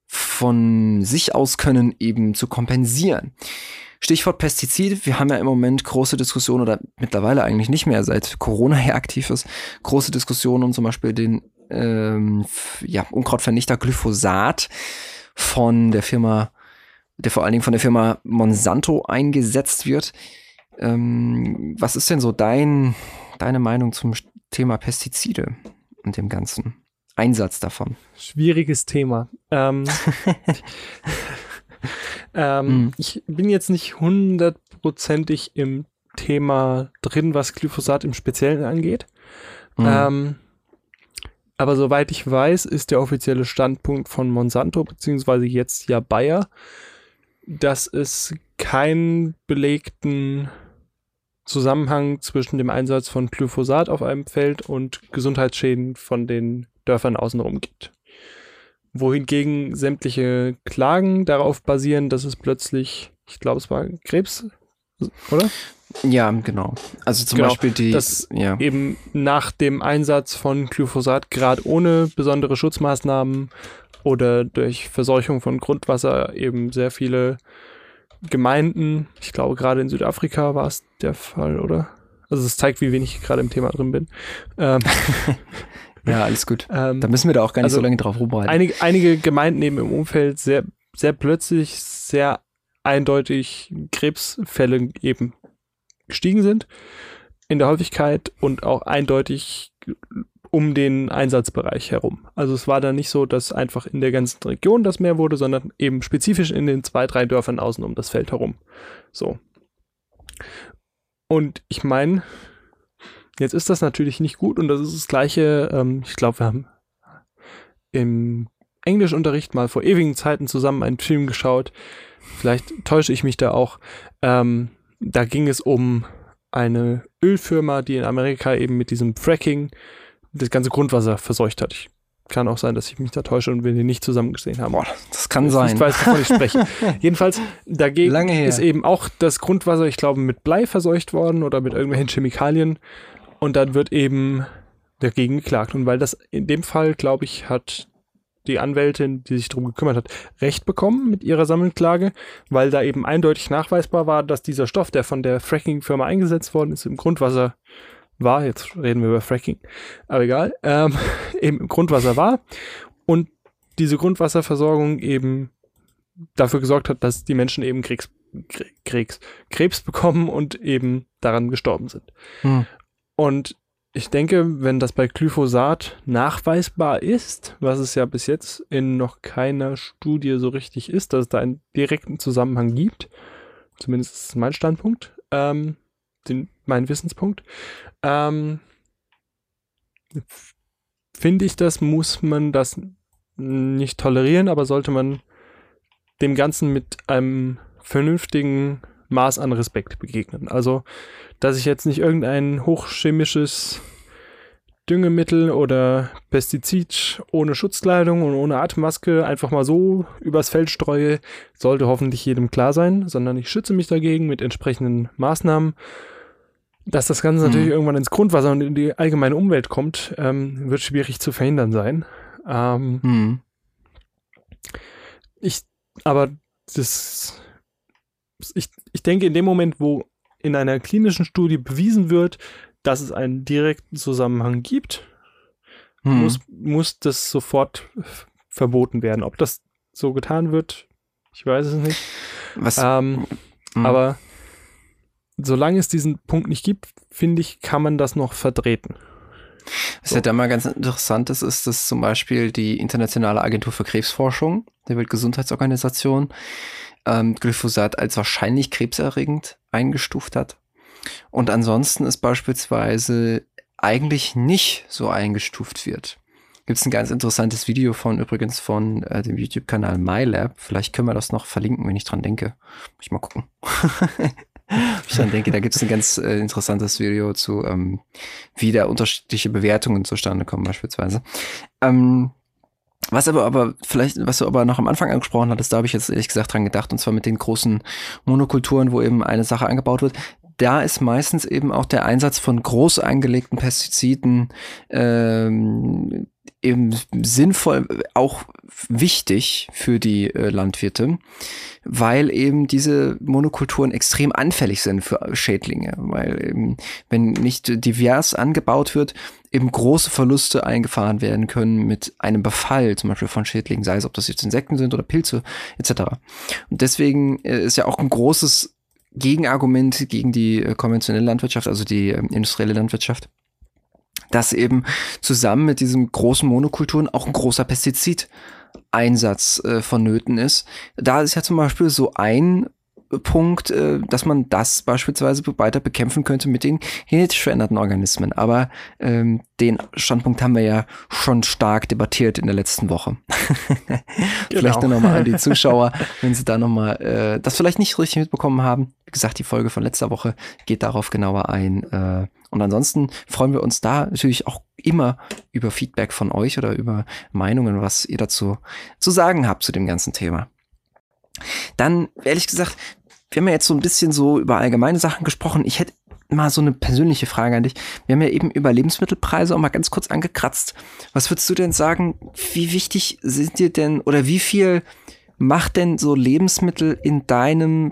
von sich aus können eben zu kompensieren. Stichwort Pestizid. Wir haben ja im Moment große Diskussionen oder mittlerweile eigentlich nicht mehr, seit Corona her aktiv ist, große Diskussionen um zum Beispiel den ähm, ja, Unkrautvernichter Glyphosat von der Firma, der vor allen Dingen von der Firma Monsanto eingesetzt wird. Ähm, was ist denn so dein, deine Meinung zum Thema Pestizide und dem ganzen Einsatz davon? Schwieriges Thema. Ähm, ähm, mhm. Ich bin jetzt nicht hundertprozentig im Thema drin, was Glyphosat im Speziellen angeht. Mhm. Ähm, aber soweit ich weiß, ist der offizielle Standpunkt von Monsanto, beziehungsweise jetzt ja Bayer, dass es keinen belegten Zusammenhang zwischen dem Einsatz von Glyphosat auf einem Feld und Gesundheitsschäden von den Dörfern außenrum gibt. Wohingegen sämtliche Klagen darauf basieren, dass es plötzlich, ich glaube, es war Krebs, oder? Ja, genau. Also zum genau, Beispiel die. Dass ja. eben nach dem Einsatz von Glyphosat gerade ohne besondere Schutzmaßnahmen oder durch Verseuchung von Grundwasser eben sehr viele Gemeinden, ich glaube gerade in Südafrika war es der Fall, oder? Also es zeigt, wie wenig ich gerade im Thema drin bin. Ähm, ja, alles gut. Ähm, da müssen wir da auch gar nicht also so lange drauf rumreiten. Einige, einige Gemeinden eben im Umfeld sehr, sehr plötzlich, sehr eindeutig Krebsfälle eben gestiegen sind in der Häufigkeit und auch eindeutig um den Einsatzbereich herum. Also es war dann nicht so, dass einfach in der ganzen Region das mehr wurde, sondern eben spezifisch in den zwei, drei Dörfern außen um das Feld herum. So. Und ich meine, jetzt ist das natürlich nicht gut und das ist das Gleiche. Ähm, ich glaube, wir haben im Englischunterricht mal vor ewigen Zeiten zusammen einen Film geschaut. Vielleicht täusche ich mich da auch. Ähm, da ging es um eine Ölfirma, die in Amerika eben mit diesem Fracking das ganze Grundwasser verseucht hat. Ich kann auch sein, dass ich mich da täusche und wir den nicht zusammen gesehen haben. Boah, das kann sein. Ich weiß, wovon ich spreche. Jedenfalls, dagegen ist eben auch das Grundwasser, ich glaube, mit Blei verseucht worden oder mit irgendwelchen Chemikalien. Und dann wird eben dagegen geklagt. Und weil das in dem Fall, glaube ich, hat die Anwältin, die sich darum gekümmert hat, Recht bekommen mit ihrer Sammelklage, weil da eben eindeutig nachweisbar war, dass dieser Stoff, der von der Fracking-Firma eingesetzt worden ist, im Grundwasser war, jetzt reden wir über Fracking, aber egal, ähm, eben im Grundwasser war und diese Grundwasserversorgung eben dafür gesorgt hat, dass die Menschen eben Krebs, Krebs, Krebs bekommen und eben daran gestorben sind. Hm. Und ich denke, wenn das bei Glyphosat nachweisbar ist, was es ja bis jetzt in noch keiner Studie so richtig ist, dass es da einen direkten Zusammenhang gibt, zumindest ist mein Standpunkt, ähm, den, mein Wissenspunkt, ähm, finde ich, das muss man das nicht tolerieren, aber sollte man dem Ganzen mit einem vernünftigen Maß an Respekt begegnen. Also, dass ich jetzt nicht irgendein hochchemisches Düngemittel oder Pestizid ohne Schutzkleidung und ohne Atemmaske einfach mal so übers Feld streue, sollte hoffentlich jedem klar sein, sondern ich schütze mich dagegen mit entsprechenden Maßnahmen dass das Ganze mhm. natürlich irgendwann ins Grundwasser und in die allgemeine Umwelt kommt, ähm, wird schwierig zu verhindern sein. Ähm, mhm. Ich, aber das, ich, ich denke, in dem Moment, wo in einer klinischen Studie bewiesen wird, dass es einen direkten Zusammenhang gibt, hm. muss, muss das sofort verboten werden. Ob das so getan wird, ich weiß es nicht. Was? Ähm, hm. Aber solange es diesen Punkt nicht gibt, finde ich, kann man das noch vertreten. Was so. ja da mal ganz interessant ist, ist, dass zum Beispiel die Internationale Agentur für Krebsforschung, der Weltgesundheitsorganisation, ähm, Glyphosat als wahrscheinlich krebserregend eingestuft hat. Und ansonsten ist beispielsweise eigentlich nicht so eingestuft wird. Gibt es ein ganz interessantes Video von übrigens von äh, dem YouTube-Kanal MyLab. Vielleicht können wir das noch verlinken, wenn ich dran denke. Muss ich mal gucken. ich dann denke, da gibt es ein ganz äh, interessantes Video zu, ähm, wie da unterschiedliche Bewertungen zustande kommen, beispielsweise. Ähm, was aber, aber vielleicht, was du aber noch am Anfang angesprochen hattest, da habe ich jetzt ehrlich gesagt dran gedacht, und zwar mit den großen Monokulturen, wo eben eine Sache angebaut wird. Da ist meistens eben auch der Einsatz von groß eingelegten Pestiziden ähm, eben sinnvoll, auch wichtig für die äh, Landwirte, weil eben diese Monokulturen extrem anfällig sind für Schädlinge, weil eben, wenn nicht divers angebaut wird, eben große Verluste eingefahren werden können mit einem Befall, zum Beispiel von Schädlingen, sei es, ob das jetzt Insekten sind oder Pilze etc. Und deswegen äh, ist ja auch ein großes Gegenargument gegen die äh, konventionelle Landwirtschaft, also die äh, industrielle Landwirtschaft, dass eben zusammen mit diesen großen Monokulturen auch ein großer Pestizideinsatz äh, vonnöten ist. Da ist ja zum Beispiel so ein Punkt, äh, dass man das beispielsweise weiter bekämpfen könnte mit den genetisch veränderten Organismen. Aber ähm, den Standpunkt haben wir ja schon stark debattiert in der letzten Woche. vielleicht genau. nur nochmal an die Zuschauer, wenn sie da nochmal äh, das vielleicht nicht richtig mitbekommen haben. Wie gesagt, die Folge von letzter Woche geht darauf genauer ein. Äh, und ansonsten freuen wir uns da natürlich auch immer über Feedback von euch oder über Meinungen, was ihr dazu zu sagen habt zu dem ganzen Thema. Dann, ehrlich gesagt, wir haben ja jetzt so ein bisschen so über allgemeine Sachen gesprochen. Ich hätte mal so eine persönliche Frage an dich. Wir haben ja eben über Lebensmittelpreise auch mal ganz kurz angekratzt. Was würdest du denn sagen, wie wichtig sind dir denn oder wie viel macht denn so Lebensmittel in deinem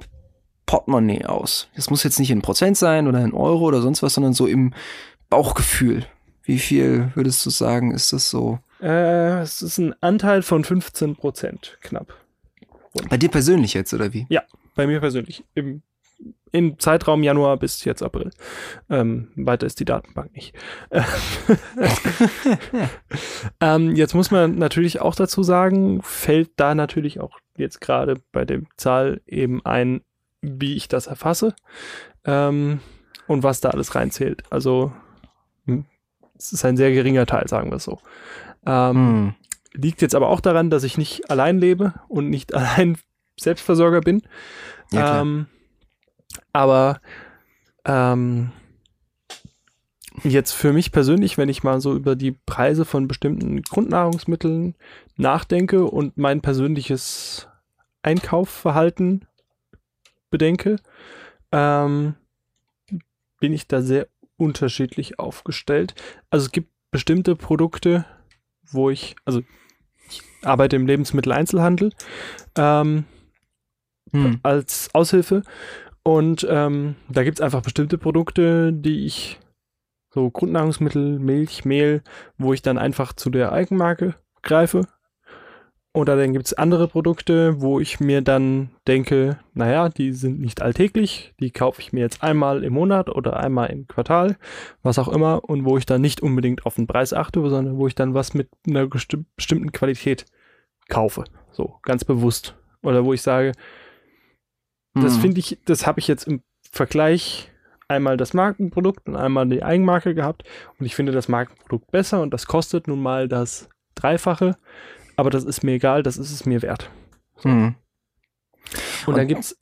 Portemonnaie aus? Das muss jetzt nicht in Prozent sein oder in Euro oder sonst was, sondern so im Bauchgefühl. Wie viel würdest du sagen, ist das so? Äh, es ist ein Anteil von 15 Prozent, knapp. Bei dir persönlich jetzt, oder wie? Ja, bei mir persönlich. Im, Im Zeitraum Januar bis jetzt April. Ähm, weiter ist die Datenbank nicht. ähm, jetzt muss man natürlich auch dazu sagen, fällt da natürlich auch jetzt gerade bei der Zahl eben ein, wie ich das erfasse ähm, und was da alles reinzählt. Also hm, es ist ein sehr geringer Teil, sagen wir es so. Ähm, hm. Liegt jetzt aber auch daran, dass ich nicht allein lebe und nicht allein Selbstversorger bin. Ja, ähm, aber ähm, jetzt für mich persönlich, wenn ich mal so über die Preise von bestimmten Grundnahrungsmitteln nachdenke und mein persönliches Einkaufverhalten bedenke, ähm, bin ich da sehr unterschiedlich aufgestellt. Also es gibt bestimmte Produkte, wo ich, also ich arbeite im Lebensmitteleinzelhandel ähm, hm. als Aushilfe und ähm, da gibt es einfach bestimmte Produkte, die ich, so Grundnahrungsmittel, Milch, Mehl, wo ich dann einfach zu der Eigenmarke greife oder dann gibt es andere Produkte, wo ich mir dann denke, naja, die sind nicht alltäglich, die kaufe ich mir jetzt einmal im Monat oder einmal im Quartal, was auch immer, und wo ich dann nicht unbedingt auf den Preis achte, sondern wo ich dann was mit einer bestimmten Qualität kaufe. So, ganz bewusst. Oder wo ich sage, hm. das finde ich, das habe ich jetzt im Vergleich einmal das Markenprodukt und einmal die Eigenmarke gehabt und ich finde das Markenprodukt besser und das kostet nun mal das Dreifache aber das ist mir egal, das ist es mir wert. So. Mhm. Und, und dann gibt's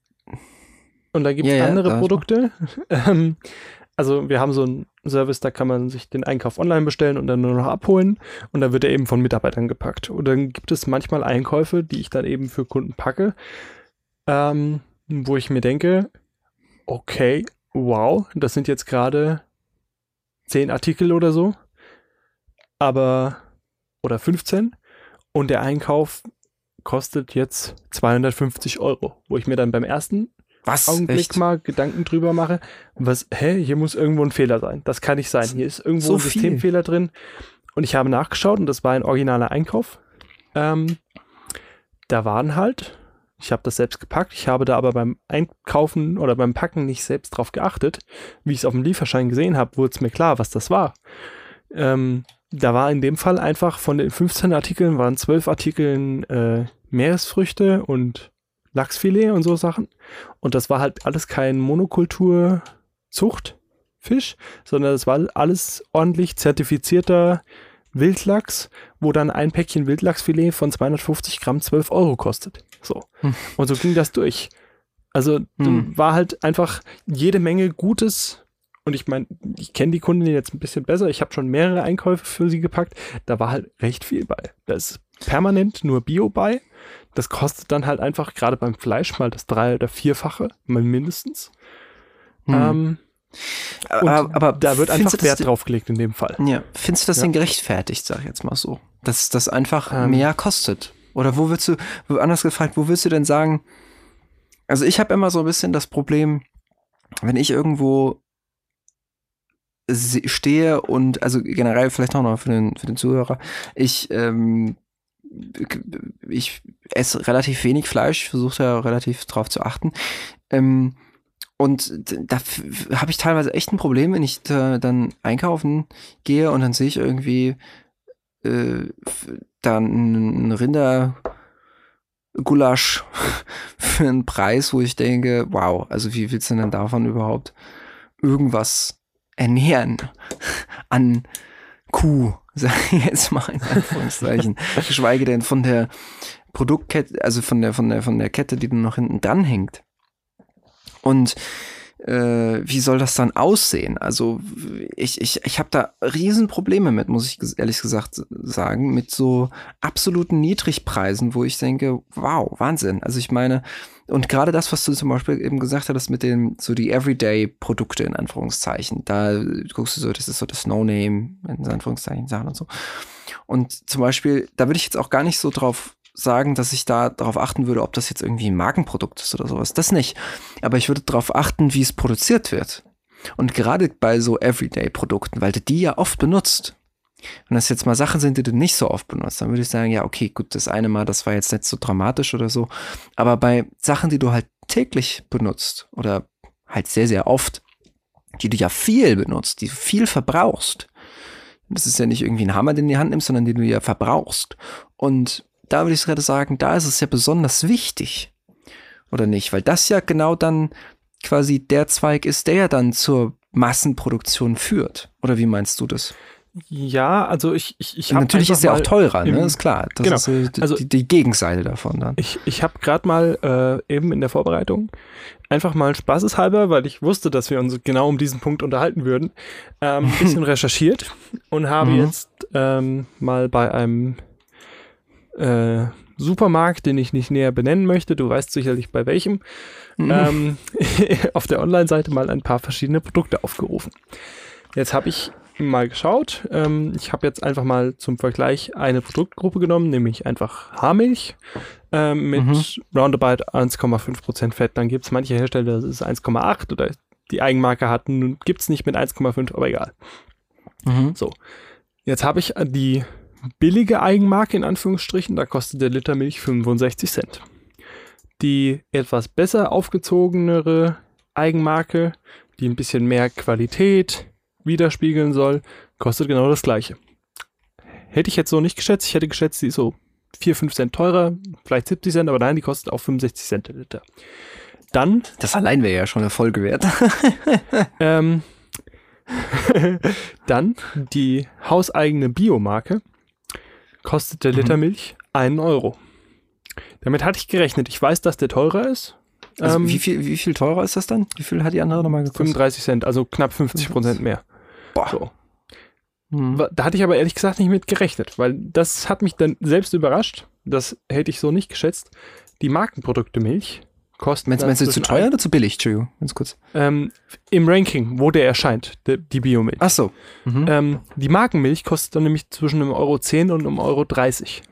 und da gibt's ja, andere Produkte. Ähm, also wir haben so einen Service, da kann man sich den Einkauf online bestellen und dann nur noch abholen und dann wird er eben von Mitarbeitern gepackt. Und dann gibt es manchmal Einkäufe, die ich dann eben für Kunden packe, ähm, wo ich mir denke, okay, wow, das sind jetzt gerade zehn Artikel oder so, aber oder 15, und der Einkauf kostet jetzt 250 Euro, wo ich mir dann beim ersten Was? Augenblick Echt? mal Gedanken drüber mache, was, hä, hier muss irgendwo ein Fehler sein. Das kann nicht sein. Hier ist irgendwo So ein viel. Systemfehler drin. Und ich habe nachgeschaut und das war ein originaler Einkauf. Ähm, da waren halt, ich habe das selbst gepackt, ich habe da aber beim Einkaufen oder beim Packen nicht selbst drauf geachtet. Wie ich es auf dem Lieferschein gesehen habe, wurde es mir klar, was das war. Ähm, da war in dem Fall einfach von den 15 Artikeln waren 12 Artikeln äh, Meeresfrüchte und Lachsfilet und so Sachen. Und das war halt alles kein Monokulturzuchtfisch, sondern das war alles ordentlich zertifizierter Wildlachs, wo dann ein Päckchen Wildlachsfilet von 250 Gramm 12 Euro kostet. So. Hm. Und so ging das durch. Also Hm. war halt einfach jede Menge Gutes. Und ich meine, ich kenne die Kunden jetzt ein bisschen besser. Ich habe schon mehrere Einkäufe für sie gepackt. Da war halt recht viel bei. Da ist permanent nur Bio bei. Das kostet dann halt einfach gerade beim Fleisch mal das drei- oder vierfache, mal mindestens. Hm. Ähm, und aber, aber da wird einfach Wert das, drauf gelegt in dem Fall. Ja, findest du das Ja. denn gerechtfertigt, sag ich jetzt mal so? Dass das einfach Ähm. mehr kostet? Oder wo willst du, anders gefragt, wo willst du denn sagen, also ich habe immer so ein bisschen das Problem, wenn ich irgendwo stehe und, also generell vielleicht auch noch für den, für den Zuhörer, ich, ähm, ich esse relativ wenig Fleisch, versuche da relativ drauf zu achten. Ähm, und da habe ich teilweise echt ein Problem, wenn ich da dann einkaufen gehe und dann sehe ich irgendwie äh, dann ein Rindergulasch für einen Preis, wo ich denke, wow, also wie willst du denn davon überhaupt irgendwas ernähren an Kuh, sag ich jetzt mal in Anführungszeichen, geschweige denn von der Produktkette, also von der, von der, von der Kette, die dann noch hinten dran hängt. Und äh, wie soll das dann aussehen? Also ich, ich, ich habe da Riesenprobleme mit, muss ich ehrlich gesagt sagen, mit so absoluten Niedrigpreisen, wo ich denke, wow, Wahnsinn. Also ich meine, und gerade das, was du zum Beispiel eben gesagt hattest mit den, so die Everyday-Produkte in Anführungszeichen, da guckst du so, das ist so das No-Name, in Anführungszeichen Sachen und so. Und zum Beispiel, da würde ich jetzt auch gar nicht so drauf sagen, dass ich da darauf achten würde, ob das jetzt irgendwie ein Markenprodukt ist oder sowas. Das nicht. Aber ich würde darauf achten, wie es produziert wird. Und gerade bei so Everyday-Produkten, weil du die ja oft benutzt. Wenn das jetzt mal Sachen sind, die du nicht so oft benutzt, dann würde ich sagen, ja, okay, gut, das eine Mal, das war jetzt nicht so dramatisch oder so. Aber bei Sachen, die du halt täglich benutzt oder halt sehr, sehr oft, die du ja viel benutzt, die du viel verbrauchst, das ist ja nicht irgendwie ein Hammer, den du in die Hand nimmst, sondern den du ja verbrauchst. Und da würde ich gerade sagen, da ist es ja besonders wichtig. Oder nicht? Weil das ja genau dann quasi der Zweig ist, der ja dann zur Massenproduktion führt. Oder wie meinst du das? Ja, also ich, ich, ich habe Natürlich ist er auch teurer, im- ne? Ist klar. Das Genau. ist äh, die, Also- die, die Gegenseite davon dann. Ich, ich habe gerade mal äh, eben in der Vorbereitung einfach mal spaßeshalber, weil ich wusste, dass wir uns genau um diesen Punkt unterhalten würden, ähm, ein bisschen recherchiert und habe Mhm. jetzt ähm, mal bei einem äh, Supermarkt, den ich nicht näher benennen möchte, du weißt sicherlich bei welchem, Mhm. ähm, auf der Online-Seite mal ein paar verschiedene Produkte aufgerufen. Jetzt habe ich mal geschaut. Ähm, ich habe jetzt einfach mal zum Vergleich eine Produktgruppe genommen, nämlich einfach Haarmilch ähm, mit Mhm. roundabout 1,5% Fett. Dann gibt es manche Hersteller, das ist 1,8 oder die Eigenmarke hat, gibt es nicht mit 1,5, aber egal. Mhm. Jetzt habe ich die billige Eigenmarke in Anführungsstrichen, da kostet der Liter Milch 65 Cent. Die etwas besser aufgezogenere Eigenmarke, die ein bisschen mehr Qualität widerspiegeln soll, kostet genau das gleiche. Hätte ich jetzt so nicht geschätzt, ich hätte geschätzt, die ist so 4, 5 Cent teurer, vielleicht 70 Cent, aber nein, die kostet auch 65 Cent der Liter. Dann Das allein wäre ja schon eine Folge wert. Ähm, dann die hauseigene Biomarke kostet der Liter Mhm. Milch einen Euro. Damit hatte ich gerechnet. Ich weiß, dass der teurer ist. Also Ähm, wie, viel, wie viel teurer ist das dann? Wie viel hat die andere nochmal gekostet? 35 Cent, also knapp 50 Prozent mehr. Boah. So. Mhm. Da hatte ich aber ehrlich gesagt nicht mit gerechnet, weil das hat mich dann selbst überrascht. Das hätte ich so nicht geschätzt. Die Markenprodukte Milch kosten. Meinst, meinst du zu teuer oder zu billig? Entschuldigung, ganz kurz. Ähm, Im Ranking, wo der erscheint, der, die Biomilch. Ach so. Mhm. Ähm, die Markenmilch kostet dann nämlich zwischen einem Euro 10 und einem Euro 30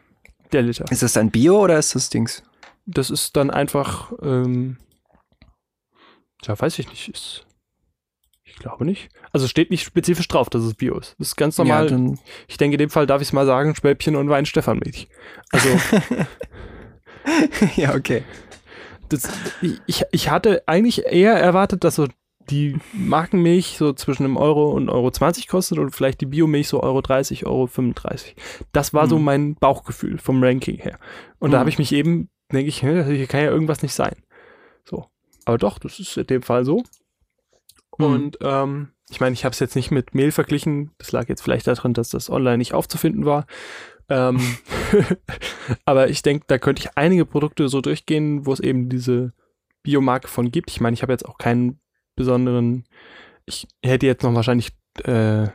der Liter. Ist das dann Bio oder ist das Dings? Das ist dann einfach, ähm, Ja, weiß ich nicht. Ist, ich glaube nicht. Also steht nicht spezifisch drauf, dass es Bio ist. Das ist ganz normal. Ja, ich denke, in dem Fall darf ich es mal sagen, Schwäbchen und Wein Stefanmilch. Also. ja, okay. Das, ich, ich hatte eigentlich eher erwartet, dass so die Markenmilch so zwischen einem Euro und Euro 20 kostet und vielleicht die Biomilch so Euro 30, Euro 35. Das war hm. so mein Bauchgefühl vom Ranking her. Und hm. da habe ich mich eben, denke ich, hier kann ja irgendwas nicht sein. So. Aber doch, das ist in dem Fall so. Hm. Und ähm, ich meine, ich habe es jetzt nicht mit Mehl verglichen. Das lag jetzt vielleicht daran, dass das online nicht aufzufinden war. Ähm, aber ich denke, da könnte ich einige Produkte so durchgehen, wo es eben diese Biomarke von gibt. Ich meine, ich habe jetzt auch keinen besonderen. Ich hätte jetzt noch wahrscheinlich äh,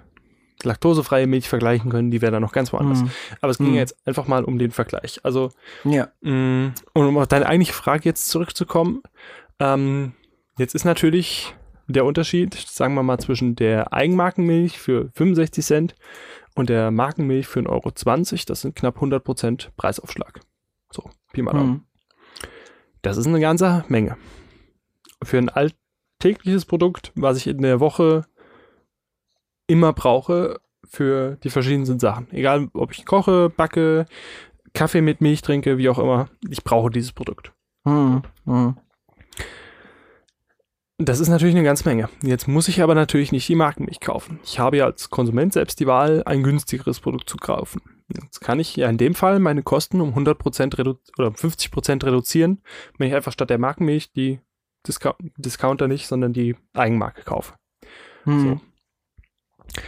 laktosefreie Milch vergleichen können, die wäre dann noch ganz woanders. Mm. Aber es ging mm. jetzt einfach mal um den Vergleich. Also, ja. Mh, mm, und um auf deine eigentliche Frage jetzt zurückzukommen, ähm, jetzt ist natürlich der Unterschied, sagen wir mal, zwischen der Eigenmarkenmilch für 65 Cent und der Markenmilch für 1,20 Euro, das sind knapp 100% Preisaufschlag. So, Pi mal Daumen. Mm. Das ist eine ganze Menge. Für ein alt tägliches Produkt, was ich in der Woche immer brauche für die verschiedensten Sachen. Egal, ob ich koche, backe, Kaffee mit Milch trinke, wie auch immer. Ich brauche dieses Produkt. Hm, hm. Das ist natürlich eine ganze Menge. Jetzt muss ich aber natürlich nicht die Markenmilch kaufen. Ich habe ja als Konsument selbst die Wahl, ein günstigeres Produkt zu kaufen. Jetzt kann ich ja in dem Fall meine Kosten um 100% redu oder 50% reduzieren, wenn ich einfach statt der Markenmilch die Discount Discounter nicht, sondern die Eigenmarke kaufe. Hm. So.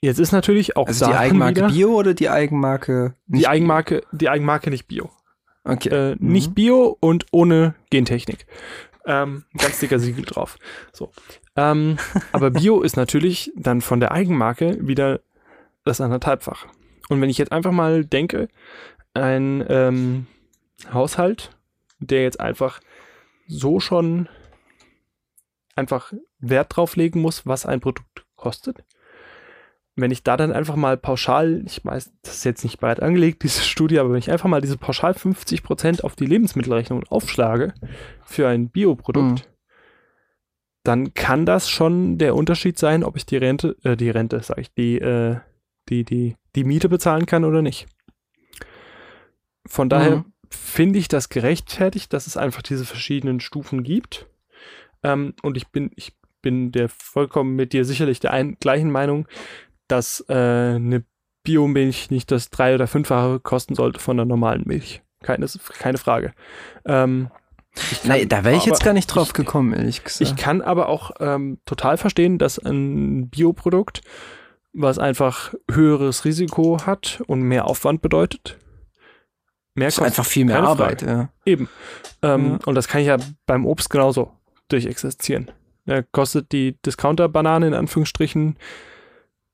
Jetzt ist natürlich auch also Sachen die Eigenmarke wieder, Bio oder die Eigenmarke nicht die Eigenmarke die Eigenmarke nicht Bio. Okay. Äh, mhm. Nicht Bio und ohne Gentechnik. Ähm, ganz dicker Siegel drauf. So. Ähm, aber Bio ist natürlich dann von der Eigenmarke wieder das anderthalbfach. Und wenn ich jetzt einfach mal denke, ein ähm, Haushalt, der jetzt einfach so schon einfach Wert drauf legen muss, was ein Produkt kostet. Wenn ich da dann einfach mal pauschal, ich weiß, das ist jetzt nicht breit angelegt, diese Studie, aber wenn ich einfach mal diese pauschal 50% auf die Lebensmittelrechnung aufschlage für ein Bioprodukt, mhm. dann kann das schon der Unterschied sein, ob ich die Rente, äh, die Rente, sag ich, die, äh, die, die, die Miete bezahlen kann oder nicht. Von daher mhm finde ich das gerechtfertigt, dass es einfach diese verschiedenen Stufen gibt. Ähm, und ich bin, ich bin der vollkommen mit dir sicherlich der ein, gleichen Meinung, dass äh, eine Biomilch nicht das drei- oder fünffache kosten sollte von der normalen Milch. Keine, keine Frage. Ähm, Nein, da wäre ich jetzt gar nicht drauf ich, gekommen, ehrlich gesagt. Ich kann aber auch ähm, total verstehen, dass ein Bioprodukt, was einfach höheres Risiko hat und mehr Aufwand bedeutet, Mehr ist einfach viel mehr Arbeit. Ja. Eben. Ähm, ja. Und das kann ich ja beim Obst genauso durchexistieren. Ja, kostet die Discounter-Banane in Anführungsstrichen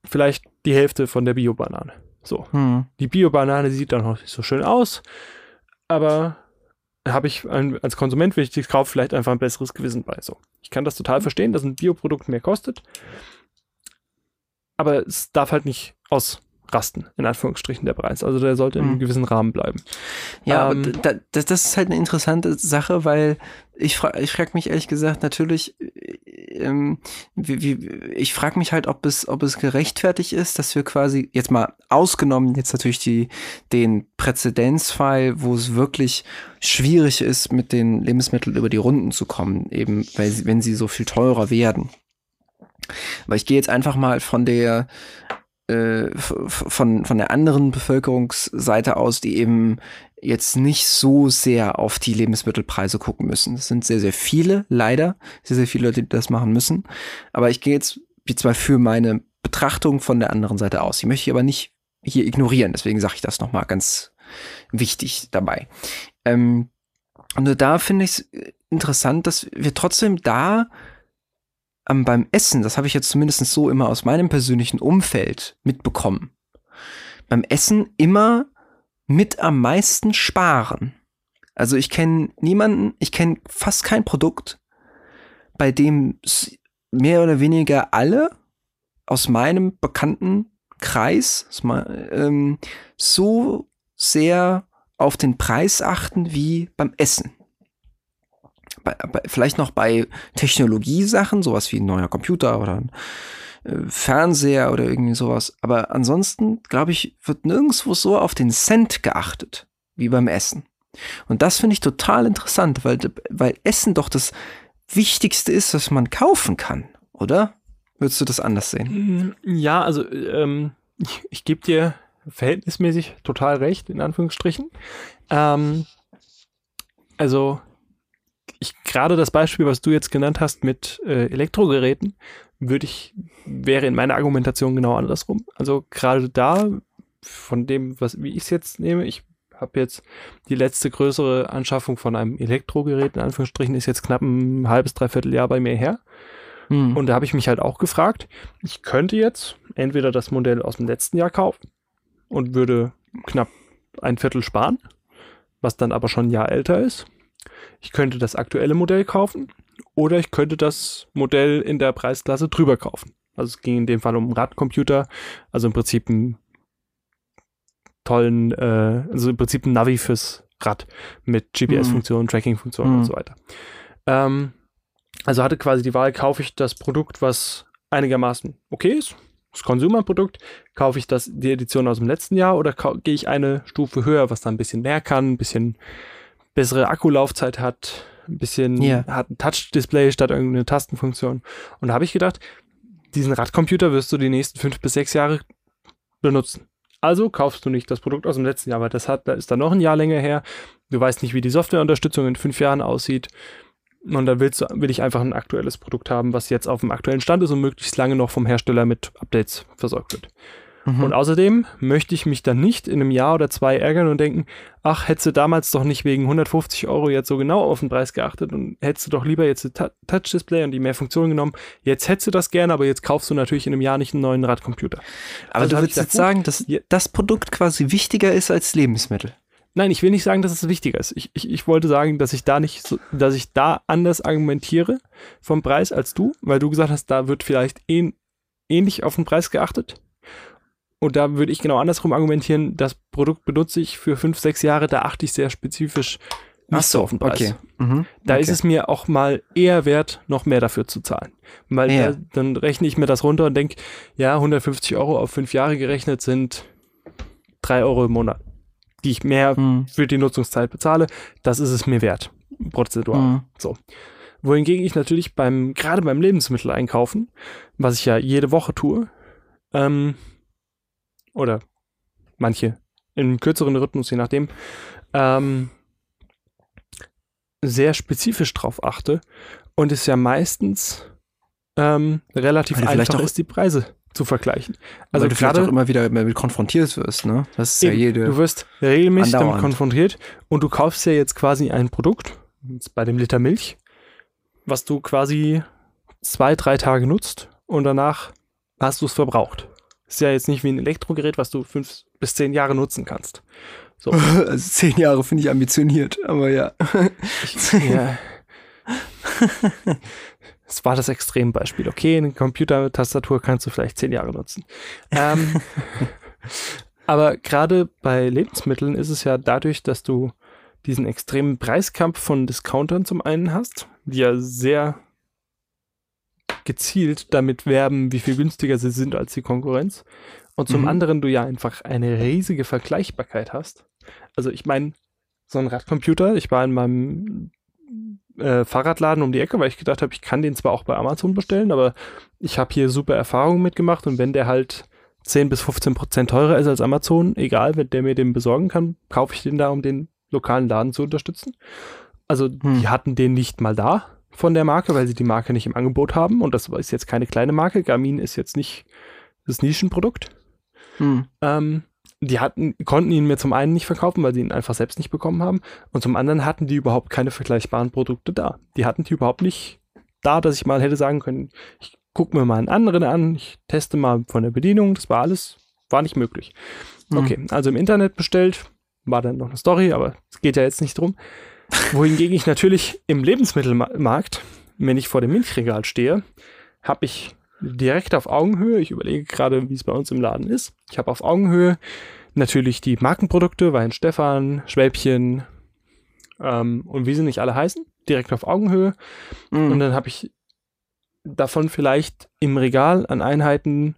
vielleicht die Hälfte von der Bio-Banane. So. Hm. Die Bio-Banane sieht dann noch nicht so schön aus, aber habe ich als Konsument, wenn ich die kaufe, vielleicht einfach ein besseres Gewissen bei. So. Ich kann das total verstehen, dass ein Bioprodukt mehr kostet, aber es darf halt nicht aus rasten, in Anführungsstrichen, der Preis. Also der sollte in einem mhm. gewissen Rahmen bleiben. Ja, ähm, aber da, das, das ist halt eine interessante Sache, weil ich, fra ich frage mich ehrlich gesagt natürlich, ähm, wie, wie, ich frage mich halt, ob es, ob es gerechtfertigt ist, dass wir quasi, jetzt mal ausgenommen, jetzt natürlich die, den Präzedenzfall, wo es wirklich schwierig ist, mit den Lebensmitteln über die Runden zu kommen, eben weil sie, wenn sie so viel teurer werden. Aber ich gehe jetzt einfach mal von der äh, von, von der anderen Bevölkerungsseite aus, die eben jetzt nicht so sehr auf die Lebensmittelpreise gucken müssen. Es sind sehr, sehr viele, leider, sehr, sehr viele Leute, die das machen müssen. Aber ich gehe jetzt jetzt mal für meine Betrachtung von der anderen Seite aus. Ich möchte aber nicht hier ignorieren, deswegen sage ich das nochmal ganz wichtig dabei. Ähm, und da finde ich es interessant, dass wir trotzdem da ähm, beim Essen, das habe ich jetzt zumindest so immer aus meinem persönlichen Umfeld mitbekommen, beim Essen immer mit am meisten sparen. Also ich kenne niemanden, ich kenne fast kein Produkt, bei dem mehr oder weniger alle aus meinem bekannten Kreis ähm, so sehr auf den Preis achten wie beim Essen. Bei, bei, vielleicht noch bei Technologiesachen, sowas wie ein neuer Computer oder ein äh, Fernseher oder irgendwie sowas. Aber ansonsten, glaube ich, wird nirgendwo so auf den Cent geachtet wie beim Essen. Und das finde ich total interessant, weil, weil Essen doch das Wichtigste ist, was man kaufen kann, oder? Würdest du das anders sehen? Mm, ja, also ähm, ich, ich gebe dir verhältnismäßig total recht, in Anführungsstrichen. Ähm, also ich gerade das Beispiel, was du jetzt genannt hast mit äh, Elektrogeräten, würde ich, wäre in meiner Argumentation genau andersrum. Also gerade da, von dem, was, wie ich es jetzt nehme, ich habe jetzt die letzte größere Anschaffung von einem Elektrogerät, in Anführungsstrichen, ist jetzt knapp ein halbes, dreiviertel Jahr bei mir her. Hm. Und da habe ich mich halt auch gefragt, ich könnte jetzt entweder das Modell aus dem letzten Jahr kaufen und würde knapp ein Viertel sparen, was dann aber schon ein Jahr älter ist. Ich könnte das aktuelle Modell kaufen oder ich könnte das Modell in der Preisklasse drüber kaufen. Also es ging in dem Fall um einen Radcomputer, also im Prinzip einen tollen, äh, also im Prinzip ein Navi fürs Rad mit GPS-Funktionen, mhm. Tracking-Funktionen mhm. und so weiter. Ähm, also hatte quasi die Wahl, kaufe ich das Produkt, was einigermaßen okay ist, das Consumer-Produkt, kaufe ich das, die Edition aus dem letzten Jahr oder gehe ich eine Stufe höher, was dann ein bisschen mehr kann, ein bisschen bessere Akkulaufzeit hat, ein bisschen yeah. hat ein Touch-Display statt irgendeine Tastenfunktion. Und da habe ich gedacht, diesen Radcomputer wirst du die nächsten fünf bis sechs Jahre benutzen. Also kaufst du nicht das Produkt aus dem letzten Jahr, weil das hat, da ist dann noch ein Jahr länger her. Du weißt nicht, wie die Softwareunterstützung in fünf Jahren aussieht. Und dann willst du, will ich einfach ein aktuelles Produkt haben, was jetzt auf dem aktuellen Stand ist und möglichst lange noch vom Hersteller mit Updates versorgt wird. Mhm. Und außerdem möchte ich mich dann nicht in einem Jahr oder zwei ärgern und denken, ach, hättest du damals doch nicht wegen 150 Euro jetzt so genau auf den Preis geachtet und hättest du doch lieber jetzt ein Touch-Display und die mehr Funktionen genommen. Jetzt hättest du das gerne, aber jetzt kaufst du natürlich in einem Jahr nicht einen neuen Radcomputer. Aber also du würdest jetzt sagen, dass das Produkt quasi wichtiger ist als Lebensmittel. Nein, ich will nicht sagen, dass es wichtiger ist. Ich, ich, ich wollte sagen, dass ich da nicht so, dass ich da anders argumentiere vom Preis als du, weil du gesagt hast, da wird vielleicht ähn, ähnlich auf den Preis geachtet. Und da würde ich genau andersrum argumentieren, das Produkt benutze ich für fünf, sechs Jahre, da achte ich sehr spezifisch nicht so, auf den Preis. Okay. Mhm. Da okay. ist es mir auch mal eher wert, noch mehr dafür zu zahlen. Weil ja. da, dann rechne ich mir das runter und denke, ja, 150 Euro auf fünf Jahre gerechnet sind drei Euro im Monat, die ich mehr mhm. für die Nutzungszeit bezahle. Das ist es mir wert, prozentual. Mhm. So. Wohingegen ich natürlich beim, gerade beim Lebensmitteleinkaufen, was ich ja jede Woche tue, ähm, oder manche in kürzeren Rhythmus, je nachdem, ähm, sehr spezifisch drauf achte und es ja meistens ähm, relativ einfach ist, die Preise zu vergleichen. Also du gerade auch immer wieder damit konfrontiert wirst, ne? Das ist eben, ja jede. Du wirst regelmäßig andauernd. damit konfrontiert und du kaufst ja jetzt quasi ein Produkt, jetzt bei dem Liter Milch, was du quasi zwei, drei Tage nutzt und danach hast du es verbraucht. Ist ja jetzt nicht wie ein Elektrogerät, was du fünf bis zehn Jahre nutzen kannst. So. Also zehn Jahre finde ich ambitioniert, aber ja. Ich, ja. Das war das Extrembeispiel. Okay, eine Computertastatur kannst du vielleicht zehn Jahre nutzen. Ähm, aber gerade bei Lebensmitteln ist es ja dadurch, dass du diesen extremen Preiskampf von Discountern zum einen hast, die ja sehr gezielt damit werben, wie viel günstiger sie sind als die Konkurrenz. Und zum mhm. anderen du ja einfach eine riesige Vergleichbarkeit hast. Also ich meine, so ein Radcomputer, ich war in meinem äh, Fahrradladen um die Ecke, weil ich gedacht habe, ich kann den zwar auch bei Amazon bestellen, aber ich habe hier super Erfahrungen mitgemacht und wenn der halt 10 bis 15 Prozent teurer ist als Amazon, egal, wenn der mir den besorgen kann, kaufe ich den da, um den lokalen Laden zu unterstützen. Also hm. die hatten den nicht mal da von der Marke, weil sie die Marke nicht im Angebot haben. Und das ist jetzt keine kleine Marke. Garmin ist jetzt nicht das Nischenprodukt. Hm. Ähm, die hatten, konnten ihn mir zum einen nicht verkaufen, weil sie ihn einfach selbst nicht bekommen haben. Und zum anderen hatten die überhaupt keine vergleichbaren Produkte da. Die hatten die überhaupt nicht da, dass ich mal hätte sagen können, ich gucke mir mal einen anderen an, ich teste mal von der Bedienung. Das war alles, war nicht möglich. Hm. Okay, also im Internet bestellt, war dann noch eine Story, aber es geht ja jetzt nicht drum wohingegen ich natürlich im Lebensmittelmarkt, wenn ich vor dem Milchregal stehe, habe ich direkt auf Augenhöhe, ich überlege gerade, wie es bei uns im Laden ist, ich habe auf Augenhöhe natürlich die Markenprodukte, Wein Stefan, Schwäbchen ähm, und wie sie nicht alle heißen. direkt auf Augenhöhe. Mhm. Und dann habe ich davon vielleicht im Regal an Einheiten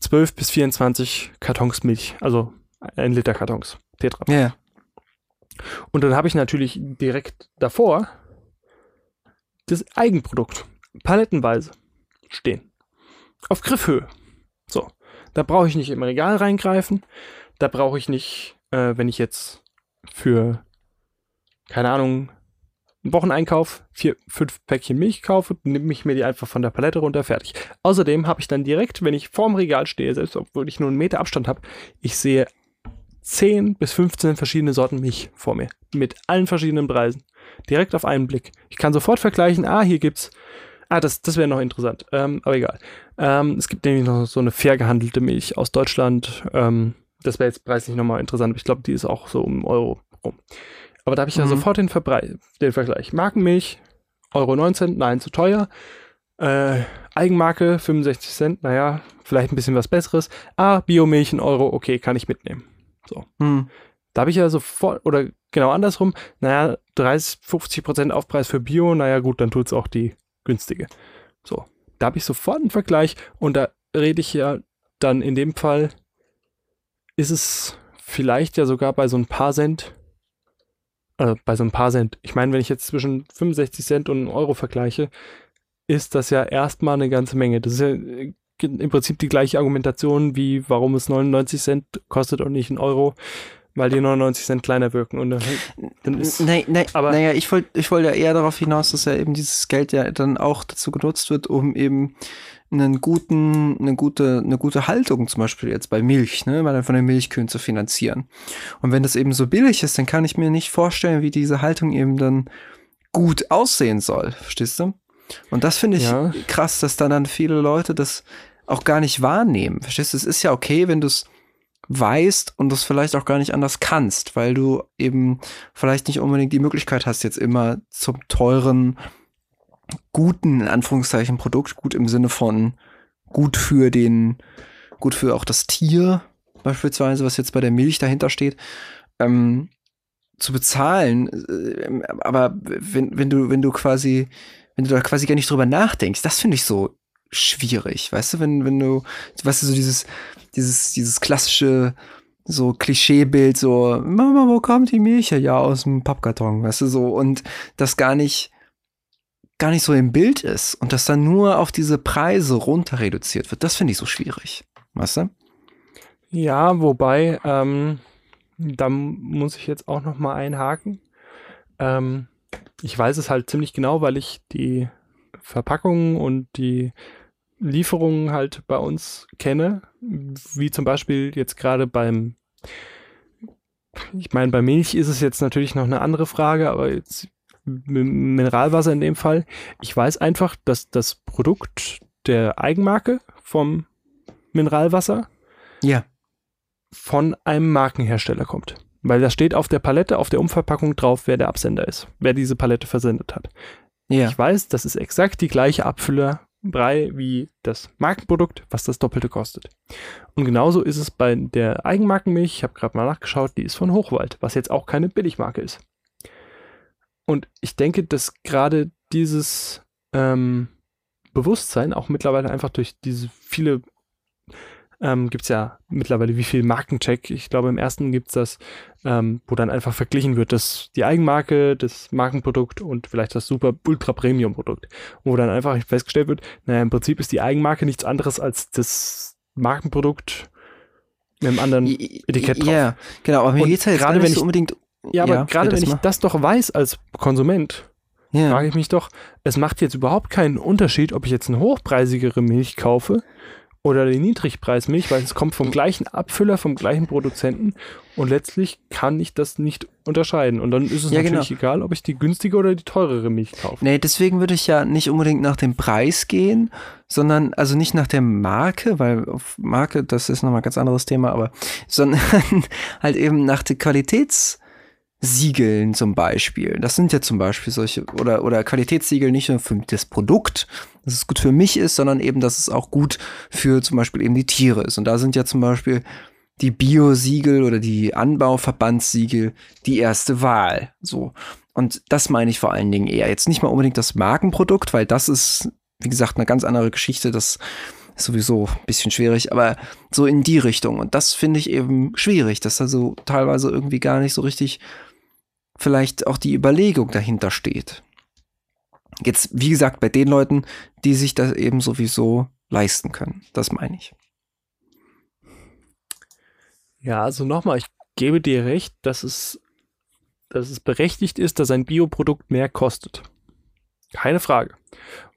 12 bis 24 Kartons Milch, also ein Liter Kartons, Tetra. ja. Und dann habe ich natürlich direkt davor das Eigenprodukt, palettenweise stehen. Auf Griffhöhe. So. Da brauche ich nicht im Regal reingreifen. Da brauche ich nicht, äh, wenn ich jetzt für, keine Ahnung, einen Wocheneinkauf vier, fünf Päckchen Milch kaufe, nehme ich mir die einfach von der Palette runter, fertig. Außerdem habe ich dann direkt, wenn ich vorm Regal stehe, selbst obwohl ich nur einen Meter Abstand habe, ich sehe 10 bis 15 verschiedene Sorten Milch vor mir. Mit allen verschiedenen Preisen. Direkt auf einen Blick. Ich kann sofort vergleichen, ah, hier gibt's. Ah, das, das wäre noch interessant. Ähm, aber egal. Ähm, es gibt nämlich noch so eine fair gehandelte Milch aus Deutschland. Ähm, das wäre jetzt preislich nochmal interessant. Ich glaube, die ist auch so um Euro rum. Aber da habe ich ja Mhm. sofort den, Verbrei den Vergleich. Markenmilch, Euro 19, nein, zu teuer. Äh, Eigenmarke, 65 Cent, naja, vielleicht ein bisschen was Besseres. Ah, Biomilch, ein Euro, okay, kann ich mitnehmen. Mhm. Da habe ich ja sofort, oder genau andersrum, naja, 30, 50 Prozent Aufpreis für Bio, naja gut, dann tut's auch die günstige. So, da habe ich sofort einen Vergleich und da rede ich ja dann in dem Fall, ist es vielleicht ja sogar bei so ein paar Cent, äh, bei so ein paar Cent. Ich meine, wenn ich jetzt zwischen 65 Cent und 1 Euro vergleiche, ist das ja erstmal eine ganze Menge. Das ist ja äh, im Prinzip die gleiche Argumentation wie, warum es 99 Cent kostet und nicht ein Euro, weil die 99 Cent kleiner wirken. Und dann, dann ist, Nee, nee, aber- naja, ich wollte ich wollte ja eher darauf hinaus, dass ja eben dieses Geld ja dann auch dazu genutzt wird, um eben einen guten, eine gute, eine gute Haltung zum Beispiel jetzt bei Milch, ne, mal von den Milchkühen zu finanzieren. Und wenn das eben so billig ist, dann kann ich mir nicht vorstellen, wie diese Haltung eben dann gut aussehen soll, verstehst du? Und das finde ich Ja. krass, dass dann dann viele Leute das auch gar nicht wahrnehmen. Verstehst du? Es ist ja okay, wenn du es weißt und das vielleicht auch gar nicht anders kannst, weil du eben vielleicht nicht unbedingt die Möglichkeit hast, jetzt immer zum teuren, guten, in Anführungszeichen, Produkt, gut im Sinne von gut für den, gut für auch das Tier, beispielsweise, was jetzt bei der Milch dahinter steht, ähm, zu bezahlen. Äh, Aber wenn, wenn du, wenn du quasi, wenn du da quasi gar nicht drüber nachdenkst, das finde ich so schwierig, weißt du, wenn, wenn du, weißt du, so dieses, dieses, dieses klassische, so Klischeebild, so, Mama, wo kommt die Milch? Ja, aus dem Pappkarton, weißt du, so, und das gar nicht, gar nicht so im Bild ist und das dann nur auf diese Preise runter reduziert wird, das finde ich so schwierig, weißt du? Ja, wobei, ähm, da muss ich jetzt auch noch mal einhaken. Ähm, ich weiß es halt ziemlich genau, weil ich die Verpackungen und die Lieferungen halt bei uns kenne, wie zum Beispiel jetzt gerade beim, ich meine, bei Milch ist es jetzt natürlich noch eine andere Frage, aber jetzt Mineralwasser in dem Fall. Ich weiß einfach, dass das Produkt der Eigenmarke vom Mineralwasser Ja. von einem Markenhersteller kommt. Weil da steht auf der Palette, auf der Umverpackung drauf, wer der Absender ist, wer diese Palette versendet hat. Ja. Ich weiß, das ist exakt die gleiche Abfüllerbrei wie das Markenprodukt, was das Doppelte kostet. Und genauso ist es bei der Eigenmarkenmilch. Ich habe gerade mal nachgeschaut, die ist von Hochwald, was jetzt auch keine Billigmarke ist. Und ich denke, dass gerade dieses ähm, Bewusstsein auch mittlerweile einfach durch diese viele ähm, gibt es ja mittlerweile wie viel Markencheck. Ich glaube, im ersten gibt es das, ähm, wo dann einfach verglichen wird, dass die Eigenmarke, das Markenprodukt und vielleicht das super Ultra Premium Produkt. Wo dann einfach festgestellt wird, naja, im Prinzip ist die Eigenmarke nichts anderes als das Markenprodukt mit einem anderen Etikett drauf. Ja, genau, aber mir geht es halt gerade wenn nicht so ich- unbedingt. Ja, aber Ja, gerade wenn ich mal. das doch weiß als Konsument, Ja. frage ich mich doch, es macht jetzt überhaupt keinen Unterschied, ob ich jetzt eine hochpreisigere Milch kaufe oder die Niedrigpreismilch, weil es kommt vom gleichen Abfüller, vom gleichen Produzenten und letztlich kann ich das nicht unterscheiden. Und dann ist es Ja, natürlich genau. egal, ob ich die günstige oder die teurere Milch kaufe. Nee, deswegen würde ich ja nicht unbedingt nach dem Preis gehen, sondern also nicht nach der Marke, weil auf Marke, das ist nochmal ein ganz anderes Thema, aber sondern halt eben nach den Qualitätssiegeln zum Beispiel. Das sind ja zum Beispiel solche, oder, oder Qualitätssiegel nicht nur für das Produkt, dass es gut für mich ist, sondern eben, dass es auch gut für zum Beispiel eben die Tiere ist. Und da sind ja zum Beispiel die Bio-Siegel oder die Anbauverbandssiegel die erste Wahl. So. Und das meine ich vor allen Dingen eher. Jetzt nicht mal unbedingt das Markenprodukt, weil das ist, wie gesagt, eine ganz andere Geschichte. Das ist sowieso ein bisschen schwierig, aber so in die Richtung. Und das finde ich eben schwierig, dass da so teilweise irgendwie gar nicht so richtig vielleicht auch die Überlegung dahinter steht. Jetzt, wie gesagt, bei den Leuten, die sich das eben sowieso leisten können. Das meine ich. Ja, also nochmal, ich gebe dir recht, dass es, dass es berechtigt ist, dass ein Bioprodukt mehr kostet. Keine Frage.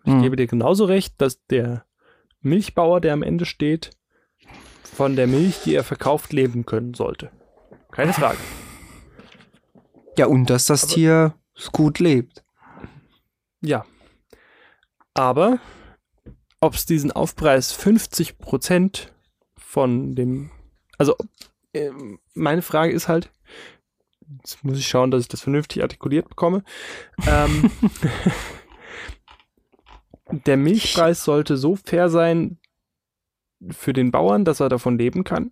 Und ich hm. gebe dir genauso recht, dass der Milchbauer, der am Ende steht, von der Milch, die er verkauft, leben können sollte. Keine Frage. Ja, und dass das Aber, Tier gut lebt. Ja. Aber ob es diesen Aufpreis 50 Prozent von dem, also äh, meine Frage ist halt, jetzt muss ich schauen, dass ich das vernünftig artikuliert bekomme. Ähm, der Milchpreis sollte so fair sein für den Bauern, dass er davon leben kann,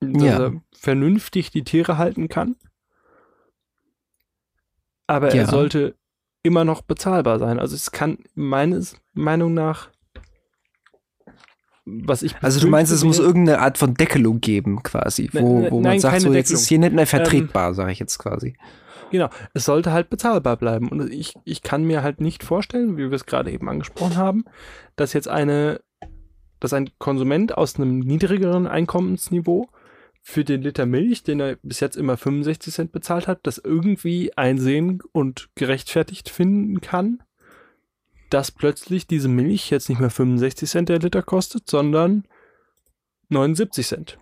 dass ja. er vernünftig die Tiere halten kann. Aber ja. er sollte immer noch bezahlbar sein. Also es kann meines Meinung nach was ich Also du meinst, es muss irgendeine Art von Deckelung geben, quasi, wo, wo man sagt, so jetzt ist hier nicht mehr vertretbar, ähm, sage ich jetzt quasi. Genau, es sollte halt bezahlbar bleiben. Und ich, ich kann mir halt nicht vorstellen, wie wir es gerade eben angesprochen haben, dass jetzt eine, dass ein Konsument aus einem niedrigeren Einkommensniveau für den Liter Milch, den er bis jetzt immer 65 Cent bezahlt hat, das irgendwie einsehen und gerechtfertigt finden kann, dass plötzlich diese Milch jetzt nicht mehr 65 Cent der Liter kostet, sondern 79 Cent.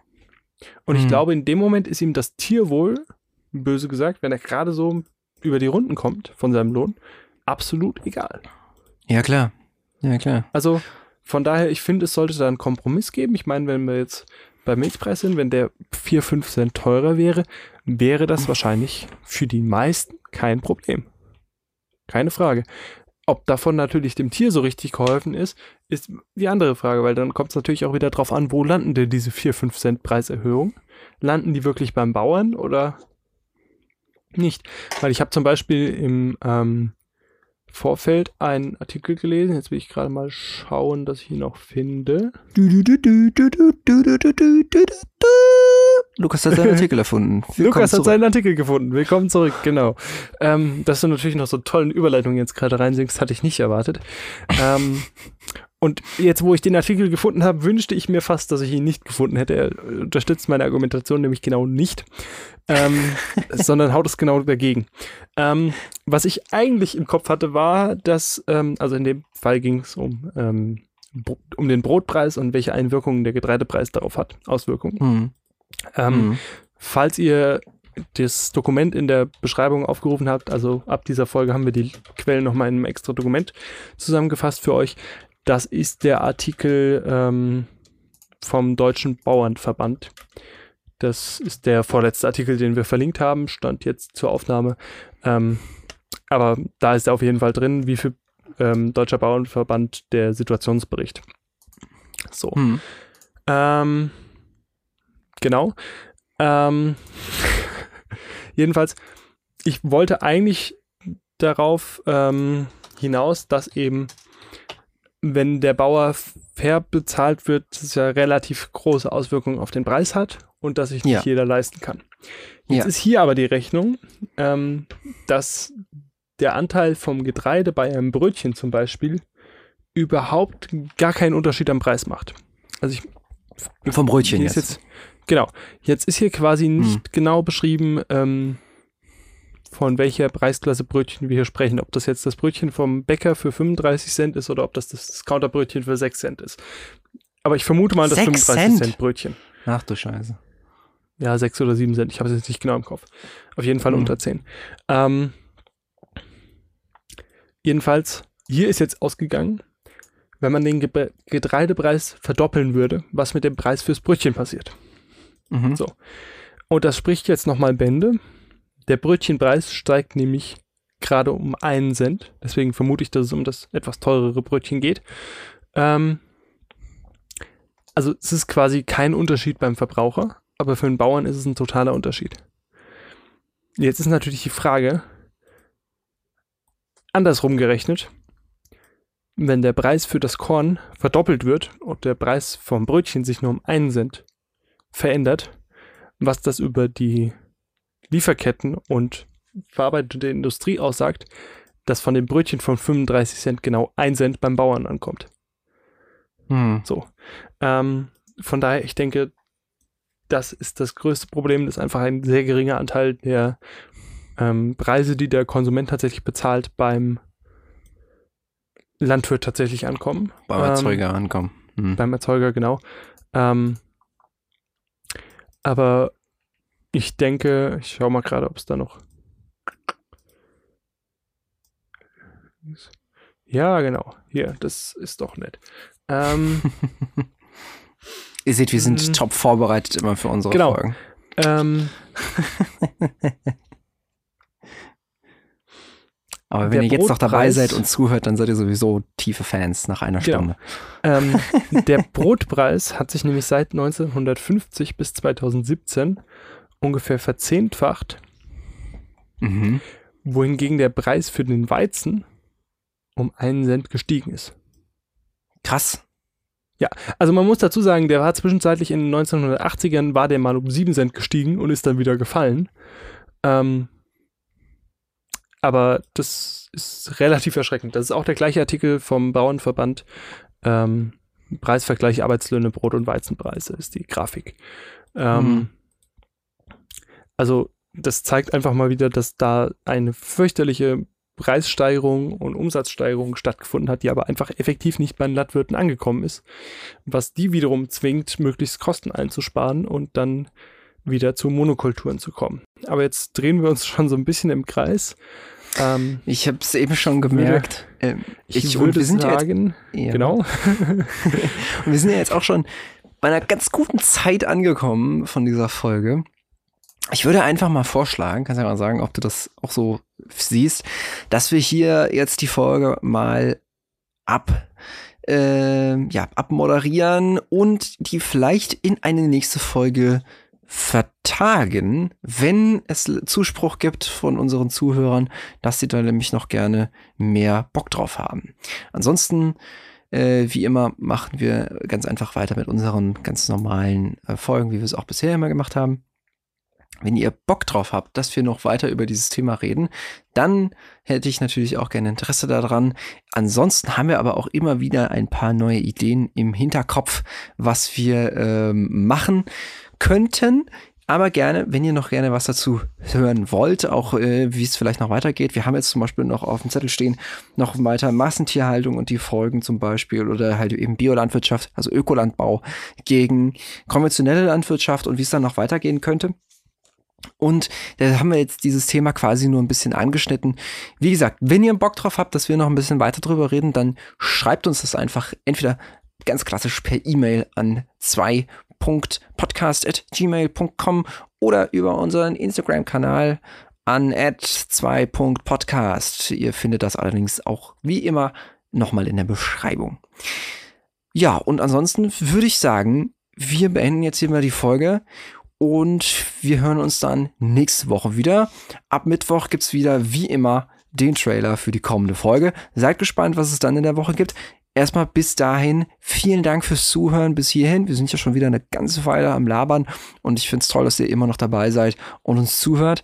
Und hm. ich glaube, in dem Moment ist ihm das Tierwohl, böse gesagt, wenn er gerade so über die Runden kommt von seinem Lohn, absolut egal. Ja, klar. Ja, klar. Also von daher, ich finde, es sollte da einen Kompromiss geben. Ich meine, wenn wir jetzt bei Milchpreis sind, wenn der 4, 5 Cent teurer wäre, wäre das wahrscheinlich für die meisten kein Problem. Keine Frage. Ob davon natürlich dem Tier so richtig geholfen ist, ist die andere Frage, weil dann kommt es natürlich auch wieder drauf an, wo landen denn diese 4, 5 Cent Preiserhöhungen? Landen die wirklich beim Bauern oder nicht? Weil ich habe zum Beispiel im ähm, Vorfeld einen Artikel gelesen. Jetzt will ich gerade mal schauen, dass ich ihn noch finde. Lukas hat seinen Artikel erfunden. Willkommen Lukas hat seinen Artikel gefunden. Willkommen zurück, genau. Ähm, dass du natürlich noch so tollen Überleitungen jetzt gerade reinsingst, hatte ich nicht erwartet. ähm, und jetzt, wo ich den Artikel gefunden habe, wünschte ich mir fast, dass ich ihn nicht gefunden hätte. Er unterstützt meine Argumentation nämlich genau nicht, ähm, sondern haut es genau dagegen. Ähm, was ich eigentlich im Kopf hatte, war, dass, ähm, also in dem Fall ging es um, ähm, um den Brotpreis und welche Einwirkungen der Getreidepreis darauf hat, Auswirkungen. Mhm. Mhm. Falls ihr das Dokument in der Beschreibung aufgerufen habt, also ab dieser Folge haben wir die Quellen nochmal in einem extra Dokument zusammengefasst für euch. Das ist der Artikel ähm, vom Deutschen Bauernverband. Das ist der vorletzte Artikel, den wir verlinkt haben, stand jetzt zur Aufnahme. Ähm, aber da ist auf jeden Fall drin, wie viel ähm, Deutscher Bauernverband der Situationsbericht. So. Hm. Ähm, genau. Ähm, jedenfalls, ich wollte eigentlich darauf ähm, hinaus, dass eben wenn der Bauer fair bezahlt wird, das ja relativ große Auswirkungen auf den Preis hat und dass sich nicht ja. jeder leisten kann. Jetzt ja. ist hier aber die Rechnung, ähm, dass der Anteil vom Getreide bei einem Brötchen zum Beispiel überhaupt gar keinen Unterschied am Preis macht. Also ich vom Brötchen jetzt. jetzt. Genau. Jetzt ist hier quasi nicht hm. genau beschrieben, ähm, von welcher Preisklasse Brötchen wir hier sprechen. Ob das jetzt das Brötchen vom Bäcker für 35 Cent ist oder ob das das Discounterbrötchen für 6 Cent ist. Aber ich vermute mal das 35 Cent? Cent Brötchen. Ach du Scheiße. Ja, 6 oder 7 Cent. Ich habe es jetzt nicht genau im Kopf. Auf jeden Fall mhm. unter 10. Ähm, jedenfalls, hier ist jetzt ausgegangen, wenn man den Ge Getreidepreis verdoppeln würde, was mit dem Preis fürs Brötchen passiert. Mhm. So. Und das spricht jetzt nochmal Bände der Brötchenpreis steigt nämlich gerade um einen Cent. Deswegen vermute ich, dass es um das etwas teurere Brötchen geht. Ähm, also es ist quasi kein Unterschied beim Verbraucher, aber für den Bauern ist es ein totaler Unterschied. Jetzt ist natürlich die Frage, andersrum gerechnet, wenn der Preis für das Korn verdoppelt wird und der Preis vom Brötchen sich nur um einen Cent verändert, was das über die Lieferketten und verarbeitende Industrie aussagt, dass von dem Brötchen von 35 Cent genau ein Cent beim Bauern ankommt. Hm. So. Ähm, von daher, ich denke, das ist das größte Problem, dass einfach ein sehr geringer Anteil der ähm, Preise, die der Konsument tatsächlich bezahlt, beim Landwirt tatsächlich ankommen. Beim Erzeuger ähm, ankommen. Hm. Beim Erzeuger, genau. Ähm, aber ich denke, ich schaue mal gerade, ob es da noch. Ja, genau. Hier, das ist doch nett. Ähm, Ihr seht, wir sind hm. top vorbereitet immer für unsere genau. Folgen. Ähm, Aber wenn ihr jetzt noch dabei seid und zuhört, dann seid ihr sowieso tiefe Fans nach einer genau. Stunde. Ähm, der Brotpreis hat sich nämlich seit 1950 bis 2017 ungefähr verzehnfacht, mhm. wohingegen der Preis für den Weizen um einen Cent gestiegen ist. Krass. Ja, also man muss dazu sagen, der war zwischenzeitlich in den 1980ern, war der mal um 7 Cent gestiegen und ist dann wieder gefallen. Ähm, aber das ist relativ erschreckend. Das ist auch der gleiche Artikel vom Bauernverband. Ähm, Preisvergleich Arbeitslöhne, Brot- und Weizenpreise ist die Grafik. Ähm, mhm. Also das zeigt einfach mal wieder, dass da eine fürchterliche Preissteigerung und Umsatzsteigerung stattgefunden hat, die aber einfach effektiv nicht bei den Landwirten angekommen ist, was die wiederum zwingt, möglichst Kosten einzusparen und dann wieder zu Monokulturen zu kommen. Aber jetzt drehen wir uns schon so ein bisschen im Kreis. Ähm, ich habe es eben schon gemerkt. Ähm, ich, ich würde sagen, jetzt, ja. genau. und wir sind ja jetzt auch schon bei einer ganz guten Zeit angekommen von dieser Folge. Ich würde einfach mal vorschlagen, kannst ja mal sagen, ob du das auch so siehst, dass wir hier jetzt die Folge mal ab äh, ja, abmoderieren und die vielleicht in eine nächste Folge vertagen, wenn es Zuspruch gibt von unseren Zuhörern, dass sie da nämlich noch gerne mehr Bock drauf haben. Ansonsten, äh, wie immer, machen wir ganz einfach weiter mit unseren ganz normalen äh, Folgen, wie wir es auch bisher immer gemacht haben. Wenn ihr Bock drauf habt, dass wir noch weiter über dieses Thema reden, dann hätte ich natürlich auch gerne Interesse daran. Ansonsten haben wir aber auch immer wieder ein paar neue Ideen im Hinterkopf, was wir ähm, machen könnten. Aber gerne, wenn ihr noch gerne was dazu hören wollt, auch äh, wie es vielleicht noch weitergeht. Wir haben jetzt zum Beispiel noch auf dem Zettel stehen, noch weiter Massentierhaltung und die Folgen zum Beispiel oder halt eben Biolandwirtschaft, also Ökolandbau gegen konventionelle Landwirtschaft und wie es dann noch weitergehen könnte. Und da haben wir jetzt dieses Thema quasi nur ein bisschen angeschnitten. Wie gesagt, wenn ihr Bock drauf habt, dass wir noch ein bisschen weiter drüber reden, dann schreibt uns das einfach entweder ganz klassisch per E-Mail an zwei podcast.gmail.com oder über unseren Instagram-Kanal an at2.podcast. Ihr findet das allerdings auch wie immer nochmal in der Beschreibung. Ja, und ansonsten würde ich sagen, wir beenden jetzt hier mal die Folge und wir hören uns dann nächste Woche wieder. Ab Mittwoch gibt es wieder wie immer den Trailer für die kommende Folge. Seid gespannt, was es dann in der Woche gibt erstmal bis dahin vielen Dank fürs Zuhören bis hierhin. Wir sind ja schon wieder eine ganze Weile am Labern und ich finde es toll, dass ihr immer noch dabei seid und uns zuhört.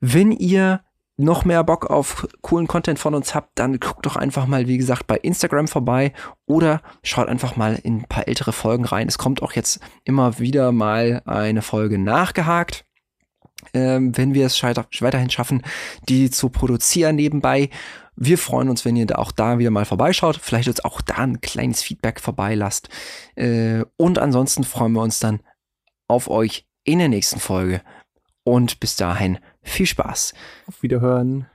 Wenn ihr noch mehr Bock auf coolen Content von uns habt, dann guckt doch einfach mal, wie gesagt, bei Instagram vorbei oder schaut einfach mal in ein paar ältere Folgen rein. Es kommt auch jetzt immer wieder mal eine Folge nachgehakt. Ähm, wenn wir es weiterhin schaffen, die zu produzieren nebenbei. Wir freuen uns, wenn ihr da auch da wieder mal vorbeischaut, vielleicht uns auch da ein kleines Feedback vorbeilasst. Äh, und ansonsten freuen wir uns dann auf euch in der nächsten Folge. Und bis dahin viel Spaß. Auf Wiederhören.